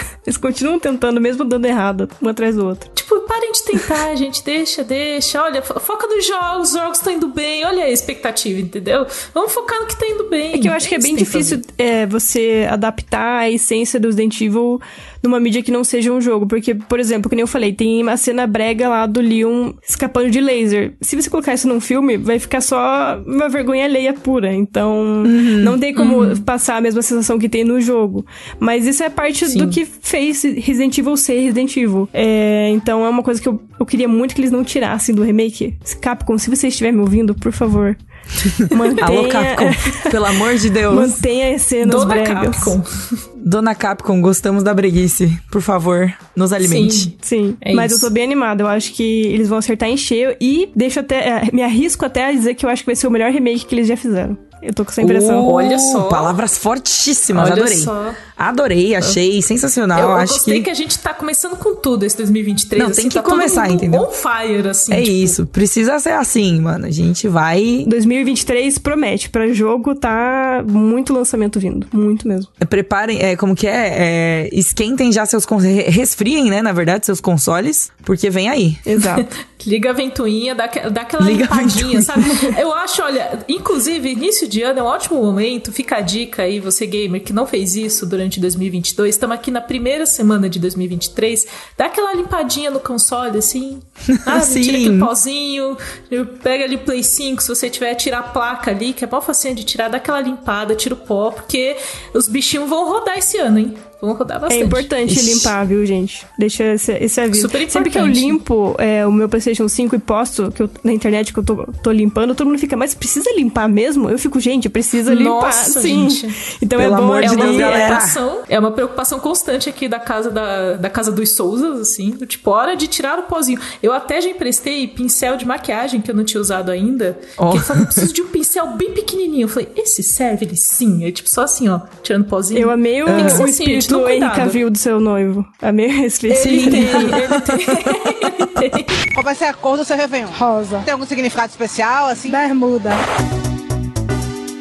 Eles continuam tentando, mesmo dando errado, um atrás do outro. Tipo, parem de tentar, gente. Deixa, deixa. Olha, fo- foca nos jogos, os jogos estão indo bem. Olha a expectativa, entendeu? Vamos focar no que tá indo bem. É que eu acho que é bem difícil é, você adaptar a essência do Resident Evil numa mídia que não seja um jogo. Porque, por exemplo, que nem eu falei, tem uma cena brega lá do Leon escapando de laser. Se você colocar isso num filme, vai ficar só uma vergonha alheia pura. Então, não tem como passar a mesma sensação que tem no jogo. Mas isso é parte Sim. do que fez Resident Evil ser Resident Evil. É, então, é uma coisa que eu, eu queria muito que eles não tirassem do remake. Capcom, se você estiver me ouvindo, por favor. Mantenha, Alô, Capcom, pelo amor de Deus. Mantenha as cenas Dona bregas. Capcom. Dona Capcom, gostamos da breguice. Por favor, nos alimente. Sim. Sim, É mas isso. eu tô bem animada. Eu acho que eles vão acertar em cheio e deixo até. é, Me arrisco até a dizer que eu acho que vai ser o melhor remake que eles já fizeram. Eu tô com essa impressão. Uh, Olha só. Palavras fortíssimas, Olha adorei. só. Adorei, achei sensacional. Eu, eu acho gostei que... que a gente tá começando com tudo esse 2023. Não, assim, tem que tá todo começar, mundo entendeu? On fire, assim. é tipo, isso. Precisa ser assim, mano. A gente vai 2023 promete. Pra jogo tá muito lançamento vindo. Muito mesmo. Preparem, é, como que é? É, Esquentem já seus consoles. Resfriem, né? Na verdade, seus consoles. Porque vem aí. Exato. Liga a ventoinha, dá, dá aquela Liga a limpadinha, sabe? Eu acho, olha, inclusive, início de ano é um ótimo momento. Fica a dica aí, você gamer que não fez isso durante 2022. Estamos aqui na primeira semana de 2023. Dá aquela limpadinha no console, assim. Ah, Sim. tira aquele pozinho. Pega ali o Play 5, se você tiver, tira a placa ali, que é mó facinho de tirar. Dá aquela limpada, tira o pó, porque os bichinhos vão rodar esse ano, hein? Vão rodar É bastante. importante Ixi. limpar, viu, gente? Deixa esse, esse aviso. Super Sempre que eu importante. limpo é, o meu PlayStation 5 e posto que eu, na internet que eu tô, tô limpando, todo mundo fica, mas precisa limpar mesmo? Eu fico, gente, precisa limpar. Nossa, sim. gente. Então Pelo é bom amor de É uma Deus, galera. preocupação, é uma preocupação constante aqui da casa da, da casa dos Souzas, assim, do tipo, hora de tirar o pozinho. Eu até já emprestei pincel de maquiagem que eu não tinha usado ainda. Oh. Que ele falou, eu preciso de um pincel bem pequenininho. Eu falei, esse serve? Ele sim. É tipo só assim, ó, tirando pozinho. Eu amei o, ser o assim, Henry cuidado. Cavill do seu noivo. Amei esse Ele espírito. tem, ele tem, ele tem. Qual vai ser a cor do seu Réveillon? Rosa. Tem algum significado especial, assim? Bermuda.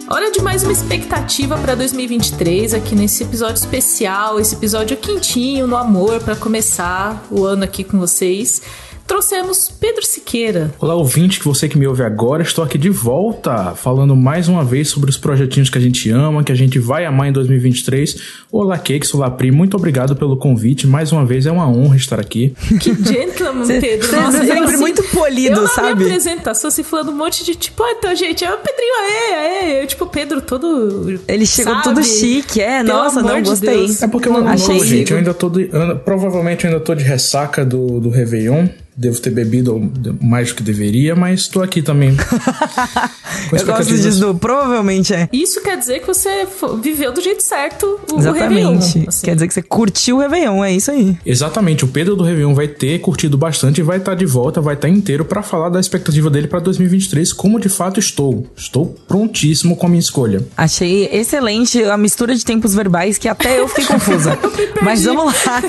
Hora de mais uma expectativa para 2023 aqui nesse episódio especial, esse episódio quentinho no amor para começar o ano aqui com vocês. Trouxemos Pedro Siqueira. Olá, ouvinte, que você que me ouve agora, estou aqui de volta, falando mais uma vez sobre os projetinhos que a gente ama, que a gente vai amar em 2023. Olá, Cakes, olá, Pri, muito obrigado pelo convite. Mais uma vez é uma honra estar aqui. Que gentleman, Pedro. Você Nossa, é eu, sempre assim, muito polido, eu sabe? minha apresentação, assim, falando um monte de tipo, ah, então, gente, é o Pedrinho, aê, aê. Eu, tipo, Pedro todo. Ele chegou sabe? tudo chique, é. Pelo Nossa, não, gostei. Deus. É porque eu ano Achei- novo, gente, eu ainda tô de, provavelmente eu ainda tô de ressaca do, do Réveillon. Devo ter bebido mais do que deveria, mas estou aqui também. Eu gosto disso, do- provavelmente é. Isso quer dizer que você viveu do jeito certo o, o Exatamente. Réveillon, assim. Quer dizer que você curtiu o Réveillon, é isso aí. Exatamente, o Pedro do Réveillon vai ter curtido bastante e vai estar de volta, vai estar inteiro para falar da expectativa dele para 2023, como de fato estou. Estou prontíssimo com a minha escolha. Achei excelente a mistura de tempos verbais que até eu fiquei confusa. Mas vamos lá.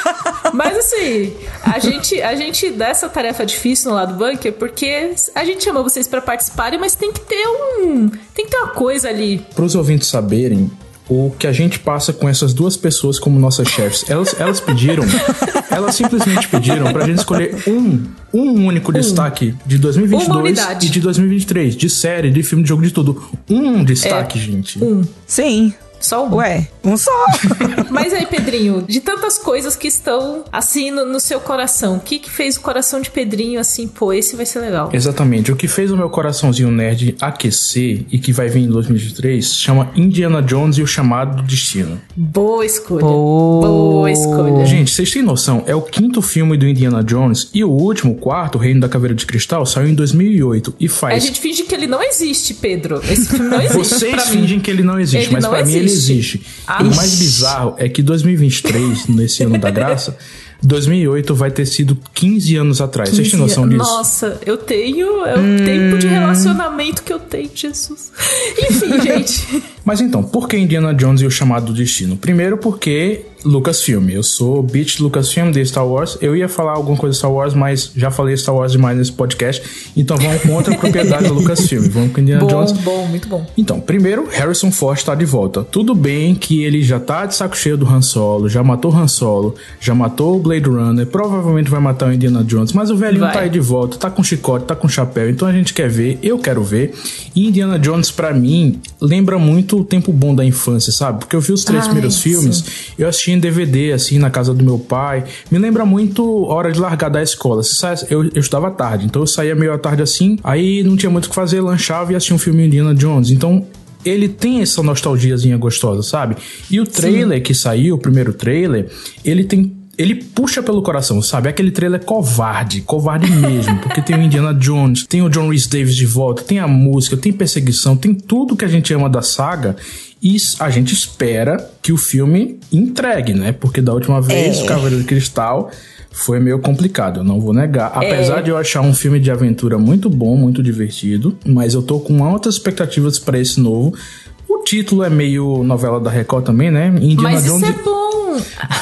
Mas assim, a gente, a gente dá essa tarefa difícil no lado bunker porque a gente chama vocês pra participarem, mas tem que ter um. Tem que ter uma coisa ali. Para os ouvintes saberem o que a gente passa com essas duas pessoas como nossas chefes. Elas, elas pediram, elas simplesmente pediram pra gente escolher um, um único destaque de Uma 2022 unidade. e de 2023, de série, de filme, de jogo, de tudo. Um destaque, gente. Um. Sim. Só um. Ué, um só. Mas aí, Pedrinho, de tantas coisas que estão assim no, no seu coração, o que que fez o coração de Pedrinho assim, pô, esse vai ser legal? Exatamente. O que fez o meu coraçãozinho nerd aquecer e que vai vir em 2023 chama Indiana Jones e o Chamado do Destino. Boa escolha. Boa. Boa escolha. Gente, vocês têm noção? É o quinto filme do Indiana Jones e o último, o quarto, o Reino da Caveira de Cristal, saiu em 2008 e A faz. gente finge que ele não existe, Pedro. Esse filme não existe. Vocês pra mim. fingem que ele não existe, Ele mas não pra mim ele existe. Ah, o mais bizarro é que 2023, nesse ano da graça, 2008 vai ter sido 15 anos atrás. Vocês têm noção disso? Nossa, eu tenho. É o Hum. tempo de relacionamento que eu tenho, Jesus. Enfim, gente. Mas então, por que Indiana Jones e o Chamado do Destino? Primeiro porque Lucasfilm. Eu sou beat Lucasfilm de Star Wars. Eu ia falar alguma coisa de Star Wars, mas já falei Star Wars demais nesse podcast. Então vamos com outra propriedade da Lucasfilm. Vamos com Indiana bom, Jones. bom, muito bom. Então, primeiro, Harrison Ford está de volta. Tudo bem que ele já tá de saco cheio do Han Solo, já matou Han Solo, já matou o Blade Runner, provavelmente vai matar o Indiana Jones, mas o velhinho Vai. tá aí de volta, tá com chicote, tá com chapéu, então a gente quer ver, eu quero ver. E Indiana Jones, pra mim, lembra muito o tempo bom da infância, sabe? Porque eu vi os três Ai, primeiros filmes, eu assisti em DVD, assim, na casa do meu pai. Me lembra muito a hora de largar da escola. Eu, eu estudava à tarde, então eu saía meio à tarde assim, aí não tinha muito o que fazer, lanchava e assistia um filme Indiana Jones. Então, ele tem essa nostalgiazinha gostosa, sabe? E o trailer que saiu, o primeiro trailer, ele tem. Ele puxa pelo coração, sabe? Aquele trailer covarde, covarde mesmo, porque tem o Indiana Jones, tem o John Rhys Davis de volta, tem a música, tem perseguição, tem tudo que a gente ama da saga. E a gente espera que o filme entregue, né? Porque da última vez, É. o Cavaleiro de Cristal foi meio complicado, eu não vou negar. Apesar de eu achar um filme de aventura muito bom, muito divertido, mas eu tô com altas expectativas pra esse novo. O título é meio novela da Record também, né? Indiana Mas isso Jones. é bom.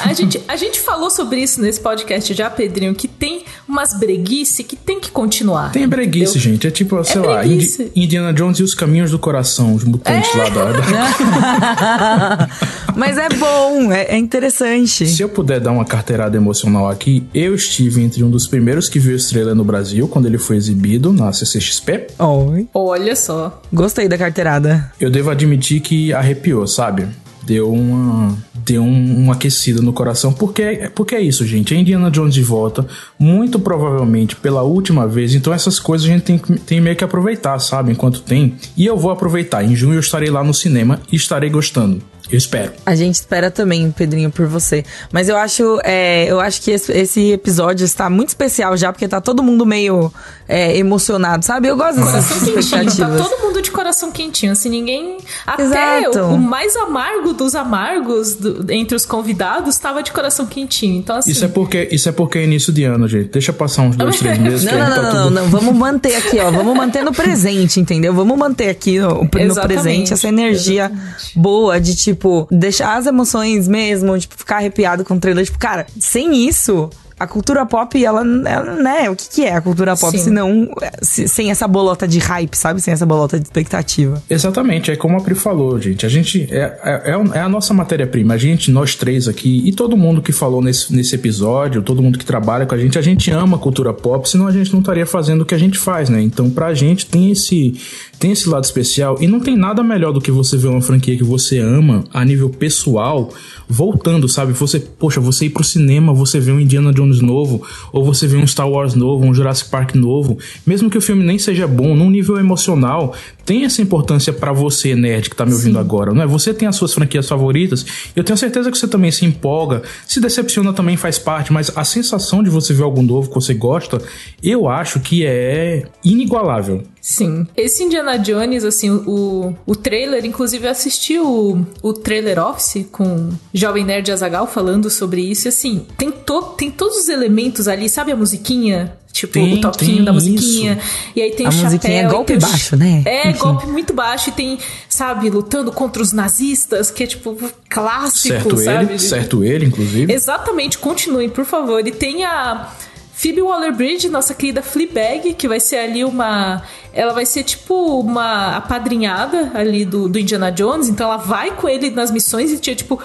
A gente, a gente falou sobre isso nesse podcast já, Pedrinho, que tem umas breguice que tem que continuar. Tem breguice, entendeu? gente. É tipo, sei É lá. Indi- Indiana Jones e os caminhos do coração, os mutantes lá da, da... Mas é bom, é, é interessante. Se eu puder dar uma carteirada emocional aqui, eu estive entre um dos primeiros que viu trailer no Brasil, quando ele foi exibido na CCXP. Oi. Olha só. Gostei da carteirada. Eu devo admitir que arrepiou, sabe? Deu uma. Deu um, um aquecido no coração. Porque, porque é isso, gente. É Indiana Jones de volta. Muito provavelmente pela última vez. Então essas coisas a gente tem, tem meio que aproveitar, sabe? Enquanto tem. E eu vou aproveitar. Em junho eu estarei lá no cinema e estarei gostando. Eu espero. A gente espera também, Pedrinho, por você. Mas eu acho, é, eu acho que esse, esse episódio está muito especial já, porque tá todo mundo meio é, emocionado, sabe? Eu gosto dessas Coração quentinho, tá todo mundo de coração quentinho, assim, ninguém... Até Exato. o, o mais amargo dos amargos do- entre os convidados estava de coração quentinho, então assim... Isso é porque isso é porque é início de ano, gente. Deixa passar uns dois, três meses. Não, que não, não, tá não, tudo- não. Vamos manter aqui, ó. Vamos manter no presente, entendeu? Vamos manter aqui no, no Exatamente. presente essa energia boa de, tipo, deixar as emoções mesmo, tipo, ficar arrepiado com o trailer. Tipo, cara, sem isso. A cultura pop, ela, ela, né? O que, que é a cultura pop Sim. se não. se- sem essa bolota de hype, sabe? Sem essa bolota de expectativa. Exatamente, é como a Pri falou, gente. A gente é, é, é é a nossa matéria-prima. A gente, nós três aqui, e todo mundo que falou nesse, nesse episódio, todo mundo que trabalha com a gente, a gente ama a cultura pop, senão a gente não estaria fazendo o que a gente faz, né? Então, pra gente tem esse, tem esse lado especial e não tem nada melhor do que você ver uma franquia que você ama a nível pessoal voltando, sabe? Você, poxa, você ir pro cinema, você vê um Indiana Jones novo, ou você vê um Star Wars novo, um Jurassic Park novo, mesmo que o filme nem seja bom, num nível emocional, tem essa importância pra você, nerd, que tá me ouvindo agora, não é? Você tem as suas franquias favoritas, eu tenho certeza que você também se empolga, se decepciona também faz parte, mas a sensação de você ver algo novo que você gosta, eu acho que é inigualável. Sim. Esse Indiana Jones, assim, o, o trailer, inclusive eu assisti o, o trailer Office com Jovem Nerd Azagal falando sobre isso, e assim, tem, to, tem todos os elementos ali, sabe a musiquinha? Tipo, Tem, o toquinho da musiquinha. isso. E aí tem A o musiquinha chapéu. é e golpe baixo, né? É, Enfim. golpe muito baixo. E tem, sabe, lutando contra os nazistas, que é tipo clássico, Certo sabe? ele, certo ele, inclusive. Exatamente, continuem, por favor. E tem a Phoebe Waller-Bridge, nossa querida Fleabag, que vai ser ali uma... Ela vai ser tipo uma apadrinhada ali do, do Indiana Jones, então ela vai com ele nas missões e tinha tipo...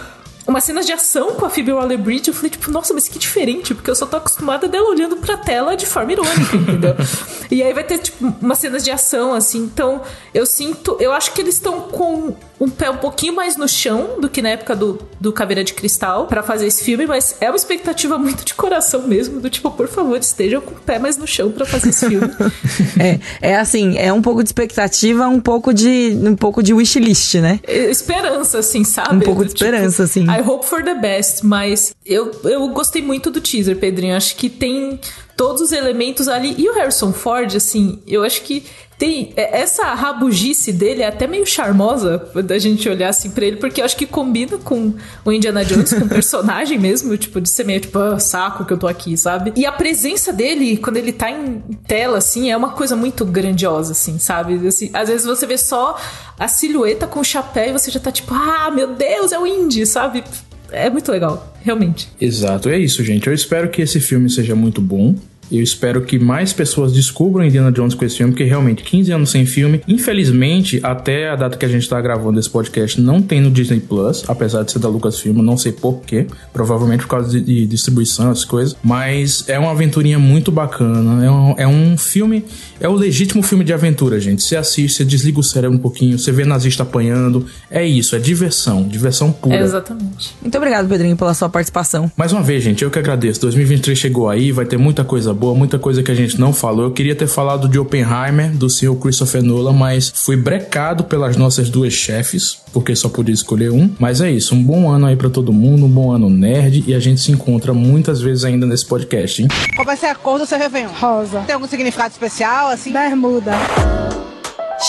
Umas cenas de ação com a Phoebe Waller-Bridge, eu falei, tipo, nossa, mas que diferente, porque eu só tô acostumada dela olhando pra tela de forma irônica, entendeu? e aí vai ter, tipo, umas cenas de ação, assim, então eu sinto, eu acho que eles estão com um pé um pouquinho mais no chão do que na época do, do Caveira de Cristal pra fazer esse filme, mas é uma expectativa muito de coração mesmo, do tipo, por favor, estejam com o pé mais no chão pra fazer esse filme. É, é assim, é um pouco de expectativa, um pouco de. um pouco de wishlist, né? É, esperança, assim, sabe? Um pouco de tipo, esperança, assim. I hope for the best, mas eu, eu gostei muito do teaser, Pedrinho. Acho que tem todos os elementos ali. E o Harrison Ford, assim, eu acho que tem é, essa rabugice dele é até meio charmosa da gente olhar assim pra ele, porque eu acho que combina com o Indiana Jones, com o personagem mesmo, tipo, de ser meio tipo, ah, saco que eu tô aqui, sabe? E a presença dele, quando ele tá em tela, assim, é uma coisa muito grandiosa, assim, sabe? Assim, às vezes você vê só a silhueta com o chapéu e você já tá tipo, ah, meu Deus, é o Indy, sabe? É muito legal, realmente. Exato, é isso, gente. Eu espero que esse filme seja muito bom. Eu espero que mais pessoas descubram Indiana Jones com esse filme, porque realmente 15 anos sem filme. Infelizmente, até a data que a gente tá gravando esse podcast, não tem no Disney Plus, apesar de ser da Lucasfilm, não sei porquê. Provavelmente por causa de, distribuição, essas coisas. Mas é uma aventurinha muito bacana. É um, é um filme. É o legítimo filme de aventura, gente. Você assiste, você desliga o cérebro um pouquinho, você vê nazista apanhando. É isso, é diversão. Diversão pura. É, exatamente. Muito obrigado, Pedrinho, pela sua participação. Mais uma vez, gente, eu que agradeço. 2023 chegou aí, vai ter muita coisa boa, muita coisa que a gente não falou. Eu queria ter falado de Oppenheimer, do senhor Christopher Nolan, mas fui brecado pelas nossas duas chefes, porque só podia escolher um. Mas é isso, um bom ano aí pra todo mundo, um bom ano nerd, e a gente se encontra muitas vezes ainda nesse podcast, hein? Qual vai ser a cor do seu Réveillon? Rosa. Tem algum significado especial, assim? Bermuda.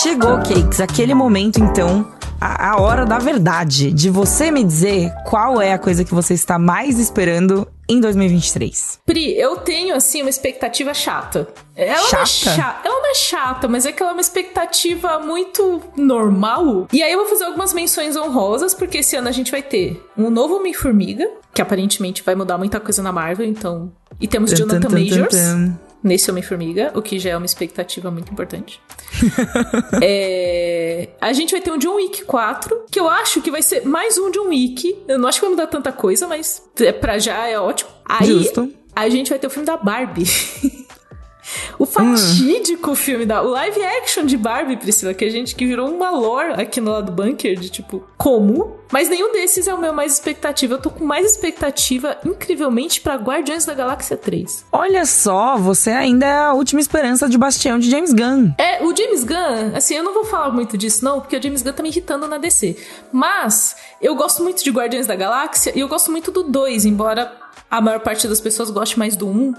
Chegou, Cakes, aquele momento então a, a hora da verdade, de você me dizer qual é a coisa que você está mais esperando em 2023. Pri, eu tenho, assim, uma expectativa chata. Ela chata? Não é chata? Ela não é chata, mas é que ela é uma expectativa muito normal. E aí eu vou fazer algumas menções honrosas, porque esse ano a gente vai ter um novo Homem-Formiga, que aparentemente vai mudar muita coisa na Marvel, então... E temos Tum, Jonathan tum, Majors. tum. Nesse Homem-Formiga, o que já é uma expectativa muito importante. É, A gente vai ter um John Wick 4, que eu acho que vai ser mais um John Wick. Eu não acho que vai mudar tanta coisa, mas é, pra já é ótimo. Aí Justo. a gente vai ter o filme da Barbie. O fatídico filme da. O live action de Barbie, Priscila, que a gente que virou uma lore aqui no lado bunker de tipo, como? Mas nenhum desses é o meu mais expectativa. Eu tô com mais expectativa, incrivelmente, pra Guardiões da Galáxia 3. Olha só, você ainda é a última esperança de Bastião de James Gunn. É, o James Gunn, assim, eu não vou falar muito disso, não, porque o James Gunn tá me irritando na DC. Mas eu gosto muito de Guardiões da Galáxia e eu gosto muito do 2, embora a maior parte das pessoas goste mais do 1. Um.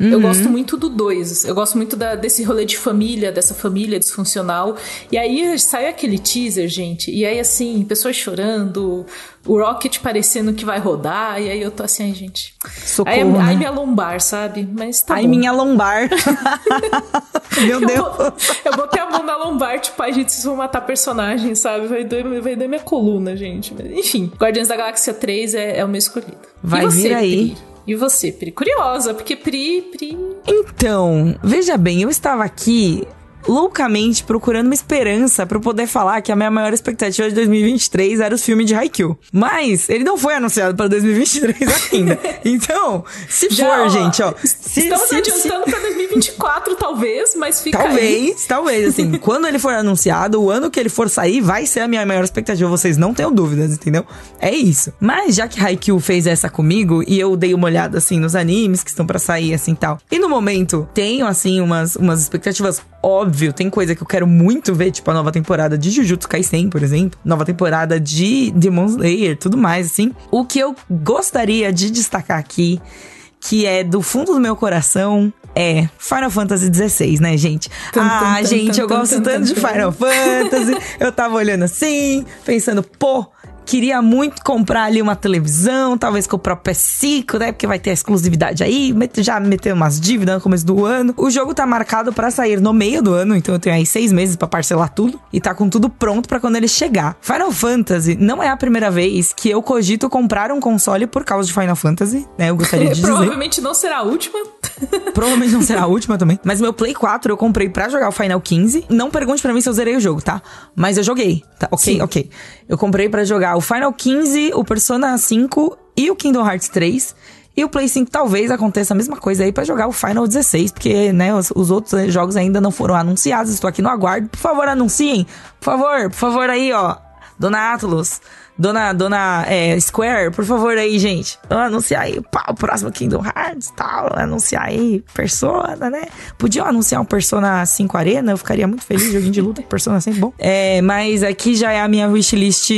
Eu gosto muito do 2. Eu gosto muito da- desse rolê de família, dessa família disfuncional. E aí sai aquele teaser, gente. E aí, assim, pessoas chorando, o Rocket parecendo que vai rodar. E aí eu tô assim, ai, gente. Socorro, Aí, né? aí minha lombar, sabe? Mas tá Ai, bom. minha lombar. Meu Eu, Deus. vou- eu botei a mão na lombar, tipo, ai, gente, vocês vão matar personagem, sabe? Vai doer, vai doer minha coluna, gente. Enfim, Guardiões da Galáxia 3 é, é o meu escolhido. Vai você, vir aí. Pri? E você, Pri? Curiosa, porque Pri, Pri... Então, veja bem, eu estava aqui loucamente procurando uma esperança pra eu poder falar que a minha maior expectativa de 2023 era o filme de Haikyuu. Mas ele não foi anunciado pra 2023 ainda. Então, se Já, for, ó, gente, ó, se, Estamos se- se- adiantando pra 2024, talvez, mas fica aí. Talvez, talvez, assim, quando ele for anunciado, o ano que ele for sair, vai ser a minha maior expectativa, vocês não tenham dúvidas, entendeu? É isso. Mas já que Haikyuu fez essa comigo, e eu dei uma olhada, assim, nos animes que estão pra sair, assim, tal. E no momento, tenho, assim, umas, umas expectativas, óbvio, tem coisa que eu quero muito ver, tipo a nova temporada de Jujutsu Kaisen, por exemplo. Nova temporada de Demon Slayer, tudo mais, assim. O que eu gostaria de destacar aqui que é do fundo do meu coração, é Final Fantasy XVI, né, gente? Tum, ah, tum, gente, tum, eu gosto tanto de. Final Fantasy. eu tava olhando assim, pensando, pô. Queria muito comprar ali uma televisão, talvez com o próprio PS5, né? Porque vai ter a exclusividade aí. Já meteu umas dívidas no começo do ano. O jogo tá marcado pra sair no meio do ano, então eu tenho aí seis meses pra parcelar tudo. E tá com tudo pronto pra quando ele chegar. Final Fantasy não é a primeira vez que eu cogito comprar um console por causa de Final Fantasy, né? Eu gostaria de dizer. Provavelmente não será a última. Provavelmente não será a última também. Mas meu Play 4 eu comprei pra jogar o Final 15. Não pergunte pra mim se eu zerei o jogo, tá? Mas eu joguei, tá? Ok, Sim. ok. Eu comprei pra jogar o Final 15, o Persona 5 e o Kingdom Hearts 3. E o Play 5 talvez aconteça a mesma coisa aí pra jogar o Final 16, porque, né, os, os outros eh, jogos ainda não foram anunciados. Estou aqui no aguardo. Por favor, anunciem. Por favor, por favor aí, ó. Dona Atlas, Dona, dona é, Square, por favor aí, gente. Vamos anunciar aí pá, o próximo Kingdom Hearts tal. Anunciar aí Persona, né? Podiam anunciar um Persona 5 Arena, eu ficaria muito feliz. Joguinho de luta, Persona 5 bom. É, mas aqui já é a minha wishlist.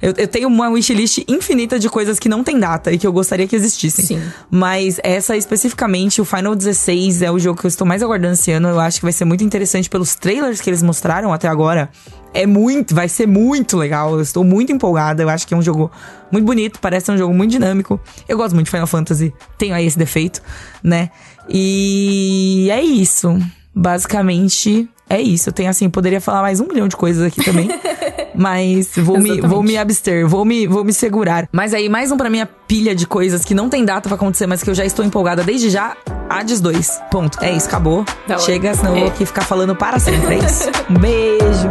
Eu, eu tenho uma wishlist infinita de coisas que não tem data e que eu gostaria que existissem. Sim. Mas essa especificamente, o Final 16 é o jogo que eu estou mais aguardando esse ano. Eu acho que vai ser muito interessante pelos trailers que eles mostraram até agora. É muito, vai ser muito legal. Eu estou muito empolgada. Eu acho que é um jogo muito bonito, parece ser um jogo muito dinâmico. Eu gosto muito de Final Fantasy, tenho aí esse defeito, né? E é isso. Basicamente, é isso. Eu tenho assim, poderia falar mais um milhão de coisas aqui também. mas vou me, vou me abster, vou me, vou me segurar. Mas aí, mais um pra minha pilha de coisas que não tem data pra acontecer, mas que eu já estou empolgada desde já. Hades 2. Ponto. É isso, acabou. Hora. Chega, senão eu vou É. aqui ficar falando para sempre. É isso. Um beijo.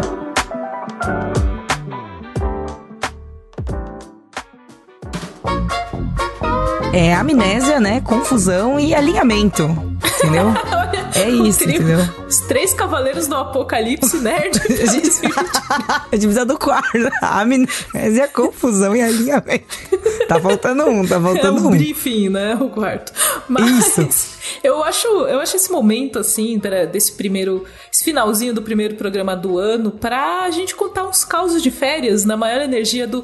É amnésia, né? Confusão e alinhamento. Entendeu? É isso, trio- entendeu? Os três cavaleiros do apocalipse nerd. A gente precisa do quarto. A amnésia, confusão e alinhamento. Tá faltando um, tá É faltando o um. briefing, né? O quarto. Mas Isso. eu acho, eu acho esse momento, assim, desse primeiro. Esse finalzinho do primeiro programa do ano, pra gente contar uns causos de férias na maior energia do.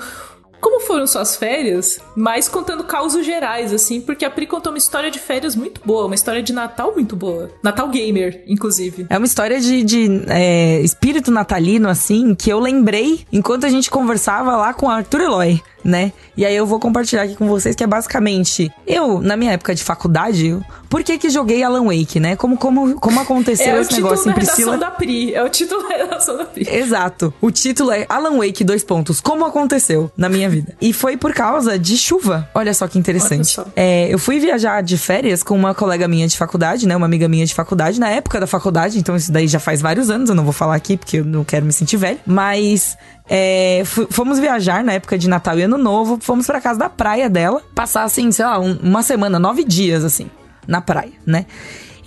Como foram suas férias, mas contando causos gerais, assim, porque a Pri contou uma história de férias muito boa, uma história de Natal muito boa. Natal Gamer, inclusive. É uma história de, de é, espírito natalino, assim, que eu lembrei enquanto a gente conversava lá com o Arthur Eloy né? E aí eu vou compartilhar aqui com vocês que é basicamente eu, na minha época de faculdade, por que que joguei Alan Wake, né? Como, como, como aconteceu é esse negócio em Priscila? É da Pri, é o título da redação da Pri. Exato. O título é Alan Wake, dois pontos, como aconteceu na minha vida. E foi por causa de chuva. Olha só que interessante. Só. É, eu fui viajar de férias com uma colega minha de faculdade, né? Uma amiga minha de faculdade, na época da faculdade, então isso daí já faz vários anos, eu não vou falar aqui porque eu não quero me sentir velho. Mas é, fomos viajar na época de Natal e Ano Novo, fomos pra casa da praia dela, passar assim, sei lá, um, uma semana, nove dias assim, na praia, né?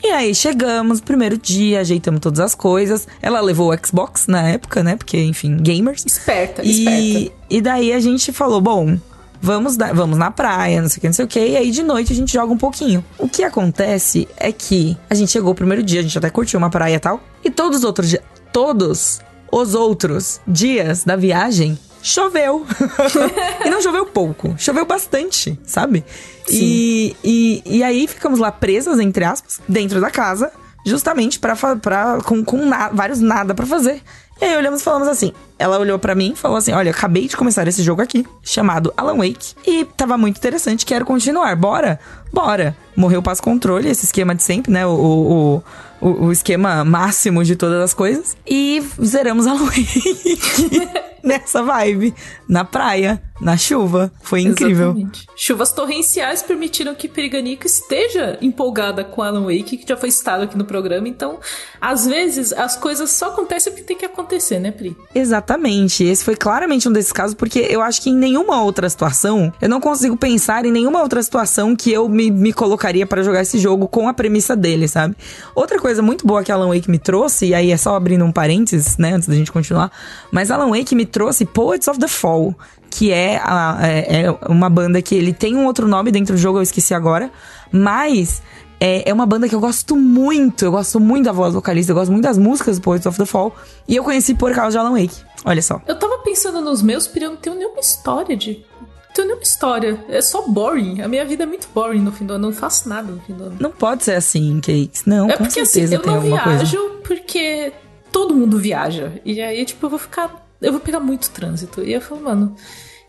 E aí chegamos, primeiro dia, ajeitamos todas as coisas. Ela levou o Xbox na época, né? Porque, enfim, gamers. Esperta, e, esperta. E daí a gente falou, bom, vamos, da, vamos na praia, não sei o que, não sei o que. E aí de noite a gente joga um pouquinho. O que acontece é que a gente chegou o primeiro dia, a gente até curtiu uma praia e tal. E todos os outros dias, todos os outros dias da viagem, choveu. e não choveu pouco, choveu bastante, sabe? E, e, e aí ficamos lá presas, entre aspas, dentro da casa, justamente para com, com na, vários nada para fazer. E aí olhamos e falamos assim. Ela olhou para mim e falou assim: Olha, acabei de começar esse jogo aqui, chamado Alan Wake, e tava muito interessante, quero continuar. Bora? Bora. Morreu o passo controle, esse esquema de sempre, né? O, o, o, o esquema máximo de todas as coisas. E zeramos Alan Wake nessa vibe, na praia na chuva. Foi incrível. Exatamente. Chuvas torrenciais permitiram que Periganico esteja empolgada com Alan Wake, que já foi citado aqui no programa. Então, às vezes, as coisas só acontecem porque tem que acontecer, né, Pri? Exatamente. Esse foi claramente um desses casos, porque eu acho que em nenhuma outra situação, eu não consigo pensar em nenhuma outra situação que eu me, me colocaria para jogar esse jogo com a premissa dele, sabe? Outra coisa muito boa que Alan Wake me trouxe, e aí é só abrindo um parênteses, né, antes da gente continuar, mas Alan Wake me trouxe Poets of the Fall, que é, a, é, é, uma banda que ele tem um outro nome dentro do jogo, eu esqueci agora, mas é, é, uma banda que eu gosto muito, eu gosto muito da voz vocalista, eu gosto muito das músicas do Poets of the Fall, e eu conheci por causa de Alan Wake. Olha só. Eu tava pensando nos meus, porque eu não tenho nenhuma história de não tenho nenhuma história. É só boring. A minha vida é muito boring no fim do ano. Eu não faço nada no fim do ano. Não pode ser assim, Cakes. Não, é porque, assim, certeza assim, eu não viajo coisa. porque todo mundo viaja. E aí, tipo, eu vou ficar. Eu vou pegar muito trânsito. E eu falo, mano,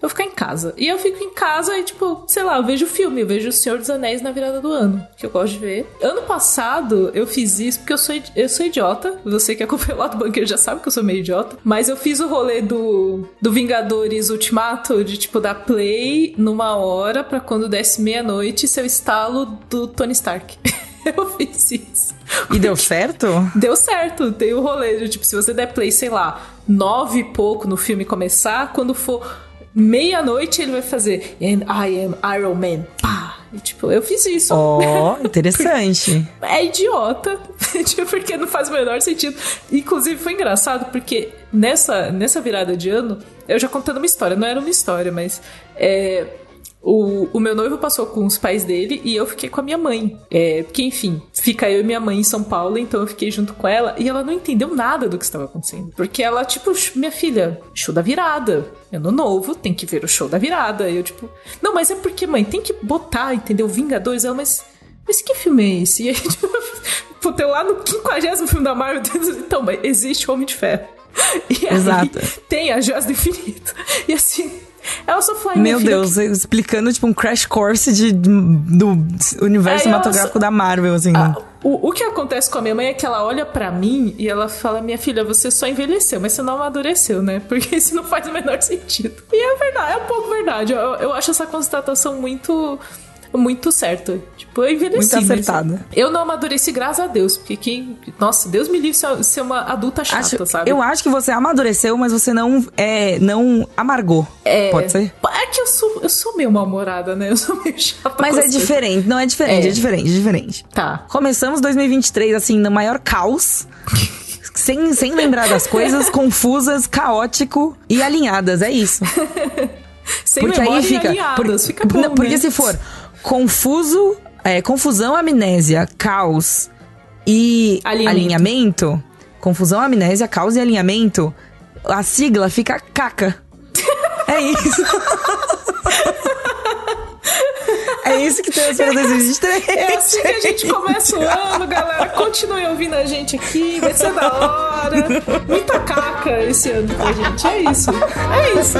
eu ficar em casa. E eu fico em casa e, tipo, sei lá, eu vejo filme, eu vejo O Senhor dos Anéis na virada do ano, que eu gosto de ver. Ano passado eu fiz isso porque eu sou, eu sou idiota. Você que acompanha lá do banqueiro já sabe que eu sou meio idiota. Mas eu fiz o rolê do, do Vingadores Ultimato, de tipo, dar play numa hora para quando desse meia-noite ser o estalo do Tony Stark. eu fiz isso. E deu certo? Deu certo. Tem o rolê de, tipo, se você der play, sei lá, nove e pouco no filme começar, quando for meia-noite ele vai fazer And I am Iron Man. Pá! E, tipo, eu fiz isso. Ó, oh, interessante. é idiota, tipo, porque não faz o menor sentido. Inclusive, foi engraçado porque nessa, nessa virada de ano, eu já contando uma história, não era uma história, mas é, o, o meu noivo passou com os pais dele e eu fiquei com a minha mãe. É, porque, enfim, fica eu e minha mãe em São Paulo, então eu fiquei junto com ela e ela não entendeu nada do que estava acontecendo. Porque ela, tipo, minha filha, show da virada. Ano novo, tem que ver o show da virada. E eu, tipo, não, mas é porque, mãe, tem que botar, entendeu? Vingadores. Ela, mas. Mas que filme é esse? E aí, tipo, puta, eu lá no 50 filme da Marvel, então, mas existe o Homem de Ferro. E aí, Exato. tem a Joias do Infinito. E assim, só foi Meu Deus, que... explicando tipo um crash course de, do universo cinematográfico só... da Marvel, assim. Ah, o, o que acontece com a minha mãe é que ela olha para mim e ela fala: Minha filha, você só envelheceu, mas você não amadureceu, né? Porque isso não faz o menor sentido. E é verdade, é um pouco verdade. Eu, eu acho essa constatação muito muito certo. Tipo, eu envelheci. Muito acertada. Eu não amadureci, graças a Deus. Porque quem. Nossa, Deus me livre ser uma adulta chata, acho, sabe? Eu acho que você amadureceu, mas você não. É, não amargou. É, Pode ser? É que eu sou, eu sou meio mal-humorada, né? Eu sou meio chata. Mas é diferente. Não, é diferente, é. é diferente, é diferente. Tá. Começamos 2023, assim, no maior caos. sem, sem lembrar das coisas, confusas, caótico e alinhadas. É isso. sem porque aí fica, por, fica bom, Porque né? se for confuso, é, confusão, amnésia, caos e alinhamento. alinhamento. Confusão, amnésia, caos e alinhamento. A sigla fica caca. É isso. É isso que temos para 2023. É assim que a gente começa o ano, galera. Continue ouvindo a gente aqui, vai ser da hora. Muita caca esse ano pra gente. É isso. É isso.